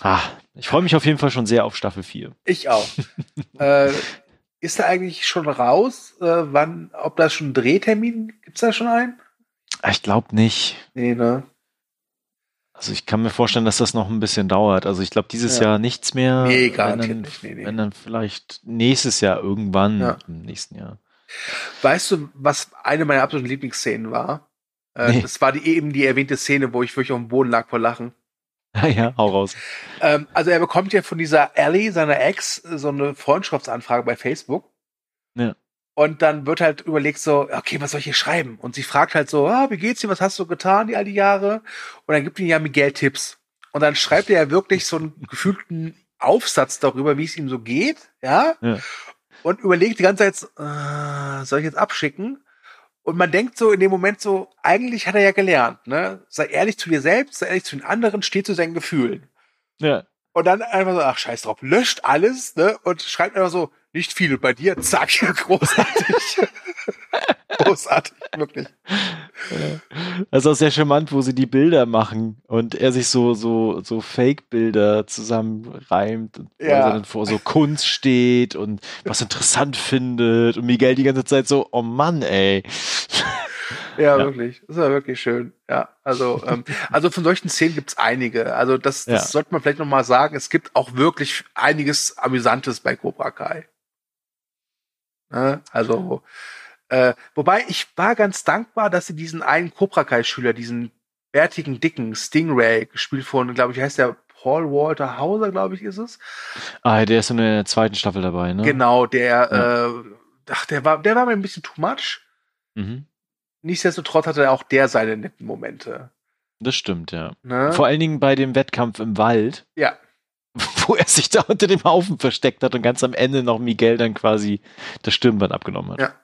Ah, ich freue mich auf jeden Fall schon sehr auf Staffel 4. Ich auch. äh, ist da eigentlich schon raus, äh, wann, ob da schon Drehtermin, gibt es da schon einen? Ich glaube nicht. Nee, ne? Also ich kann mir vorstellen, dass das noch ein bisschen dauert. Also ich glaube dieses ja. Jahr nichts mehr. Nee, gar wenn dann, nicht. Nee, nee. Wenn dann vielleicht nächstes Jahr irgendwann ja. im nächsten Jahr. Weißt du, was eine meiner absoluten Lieblingsszenen war? Äh, nee. Das war die, eben die erwähnte Szene, wo ich wirklich auf dem Boden lag vor Lachen. Ja, ja, hau raus. Ähm, also er bekommt ja von dieser Ellie, seiner Ex, so eine Freundschaftsanfrage bei Facebook. Ja. Und dann wird halt überlegt so, okay, was soll ich hier schreiben? Und sie fragt halt so, ah, wie geht's dir, was hast du getan die all die Jahre? Und dann gibt ihm ja Miguel Tipps. Und dann schreibt er ja wirklich so einen gefühlten Aufsatz darüber, wie es ihm so geht, ja? ja. Und überlegt die ganze Zeit, äh, soll ich jetzt abschicken? Und man denkt so in dem Moment so, eigentlich hat er ja gelernt, ne? Sei ehrlich zu dir selbst, sei ehrlich zu den anderen, steh zu seinen Gefühlen. Ja. Und dann einfach so, ach scheiß drauf, löscht alles, ne? Und schreibt einfach so, nicht viel. Bei dir, zack, großartig. großartig, wirklich. Das ist auch sehr charmant, wo sie die Bilder machen und er sich so, so, so Fake-Bilder zusammenreimt und ja. dann vor so Kunst steht und was interessant findet und Miguel die ganze Zeit so, oh Mann, ey. Ja, ja, wirklich. Das war wirklich schön. Ja, also, ähm, also von solchen Szenen gibt's einige. Also das, das ja. sollte man vielleicht nochmal sagen. Es gibt auch wirklich einiges Amüsantes bei Cobra Kai. Ne? Also, äh, wobei ich war ganz dankbar, dass sie diesen einen Cobra Kai-Schüler, diesen bärtigen, dicken Stingray, gespielt von, glaube ich, heißt der Paul Walter Hauser, glaube ich, ist es. Ah, der ist in der zweiten Staffel dabei, ne? Genau, der, ja. äh, ach, der war, der war mir ein bisschen too much. Mhm. Nichtsdestotrotz hatte auch der seine netten Momente. Das stimmt, ja. Ne? Vor allen Dingen bei dem Wettkampf im Wald. Ja. wo er sich da unter dem Haufen versteckt hat und ganz am Ende noch Miguel dann quasi das Stirnband abgenommen hat. Ja.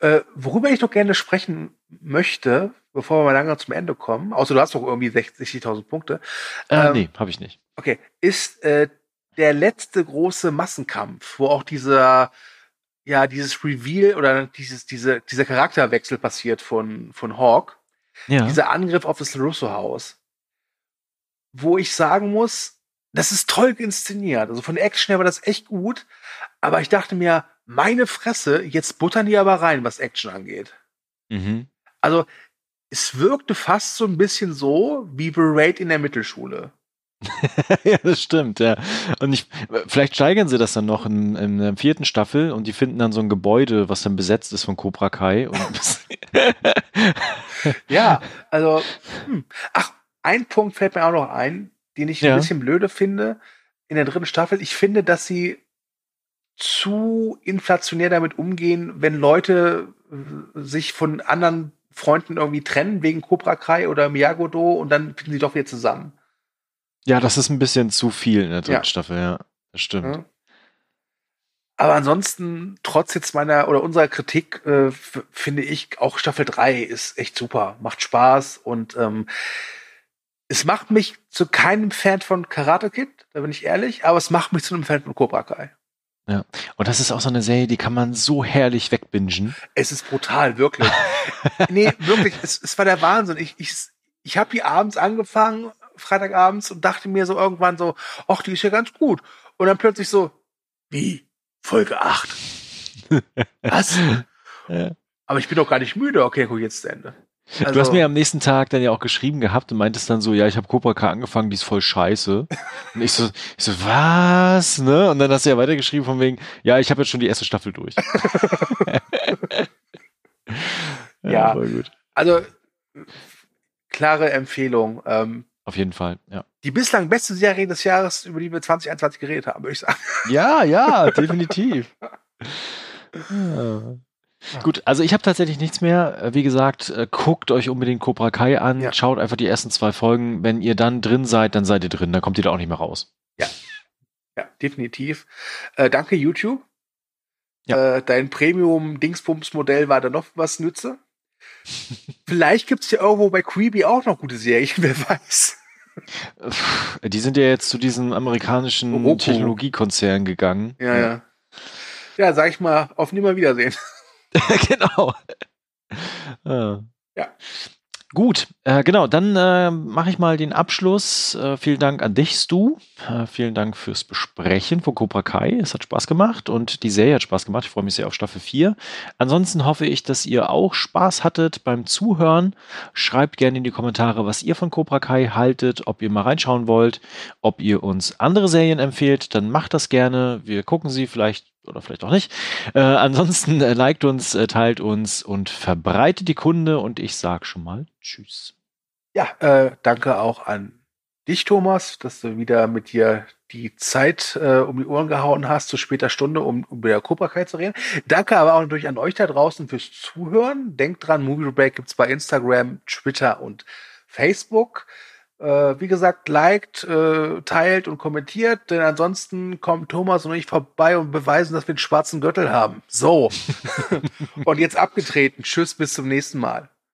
Äh, worüber ich noch gerne sprechen möchte, bevor wir mal langsam zum Ende kommen, außer du hast doch irgendwie 60.000 Punkte. Äh, ähm, nee, habe ich nicht. Okay, ist äh, der letzte große Massenkampf, wo auch dieser ja dieses Reveal oder dieses diese dieser Charakterwechsel passiert von von Hawk. Ja. Dieser Angriff auf das Russo Haus. Wo ich sagen muss, das ist toll inszeniert. Also von der Action her war das echt gut. Aber ich dachte mir, meine Fresse, jetzt buttern die aber rein, was Action angeht. Mhm. Also, es wirkte fast so ein bisschen so wie Berate in der Mittelschule. ja, das stimmt, ja. Und ich, vielleicht steigern sie das dann noch in, in der vierten Staffel und die finden dann so ein Gebäude, was dann besetzt ist von Cobra Kai. ja, also, hm. ach, ein Punkt fällt mir auch noch ein den ich ja. ein bisschen blöde finde in der dritten Staffel. Ich finde, dass sie zu inflationär damit umgehen, wenn Leute äh, sich von anderen Freunden irgendwie trennen wegen Cobra Kai oder Miyagodo und dann finden sie doch wieder zusammen. Ja, das ist ein bisschen zu viel in der dritten ja. Staffel, ja. Das stimmt. Ja. Aber ansonsten, trotz jetzt meiner oder unserer Kritik, äh, finde ich auch Staffel 3 ist echt super, macht Spaß und ähm, es macht mich zu keinem Fan von Karate Kid, da bin ich ehrlich, aber es macht mich zu einem Fan von Cobra Kai. Ja. Und das ist auch so eine Serie, die kann man so herrlich wegbingen. Es ist brutal, wirklich. nee, wirklich, es, es war der Wahnsinn. Ich, ich, ich habe die abends angefangen, Freitagabends, und dachte mir so irgendwann so, ach, die ist ja ganz gut. Und dann plötzlich so, wie? Folge 8. Was? Ja. Aber ich bin doch gar nicht müde. Okay, guck jetzt zu Ende. Also, du hast mir am nächsten Tag dann ja auch geschrieben gehabt und meintest dann so, ja, ich habe Cobra Kai angefangen, die ist voll scheiße. Und ich so, ich so, was? Ne? Und dann hast du ja weitergeschrieben von wegen, ja, ich habe jetzt schon die erste Staffel durch. ja, ja also klare Empfehlung. Ähm, Auf jeden Fall, ja. Die bislang beste Serie des Jahres, über die wir 2021 geredet haben, würde ich sagen. Ja, ja, definitiv. ja. Gut, also ich habe tatsächlich nichts mehr. Äh, wie gesagt, äh, guckt euch unbedingt Cobra Kai an, ja. schaut einfach die ersten zwei Folgen. Wenn ihr dann drin seid, dann seid ihr drin, dann kommt ihr da auch nicht mehr raus. Ja, ja, definitiv. Äh, danke YouTube. Ja. Äh, dein Premium-Dingsbums-Modell war da noch was nütze. Vielleicht gibt's ja irgendwo bei Creepy auch noch gute Serien, wer weiß. Die sind ja jetzt zu diesem amerikanischen. Technologiekonzern gegangen. Ja, ja. Ja, ja sag ich mal, auf Nimmerwiedersehen. genau. ja. ja. Gut, äh, genau, dann äh, mache ich mal den Abschluss. Äh, vielen Dank an dich, Stu. Äh, vielen Dank fürs Besprechen von Cobra Kai. Es hat Spaß gemacht und die Serie hat Spaß gemacht. Ich freue mich sehr auf Staffel 4. Ansonsten hoffe ich, dass ihr auch Spaß hattet beim Zuhören. Schreibt gerne in die Kommentare, was ihr von Cobra Kai haltet, ob ihr mal reinschauen wollt, ob ihr uns andere Serien empfehlt, dann macht das gerne. Wir gucken sie, vielleicht oder vielleicht auch nicht. Äh, ansonsten äh, liked uns, äh, teilt uns und verbreitet die Kunde und ich sag schon mal Tschüss. Ja, äh, danke auch an dich, Thomas, dass du wieder mit dir die Zeit äh, um die Ohren gehauen hast zu später Stunde, um, um über Cobra Kai zu reden. Danke aber auch natürlich an euch da draußen fürs Zuhören. Denkt dran, Movie Break gibt's bei Instagram, Twitter und Facebook. Äh, wie gesagt, liked, äh, teilt und kommentiert, denn ansonsten kommen Thomas und ich vorbei und beweisen, dass wir einen schwarzen Gürtel haben. So. und jetzt abgetreten. Tschüss, bis zum nächsten Mal.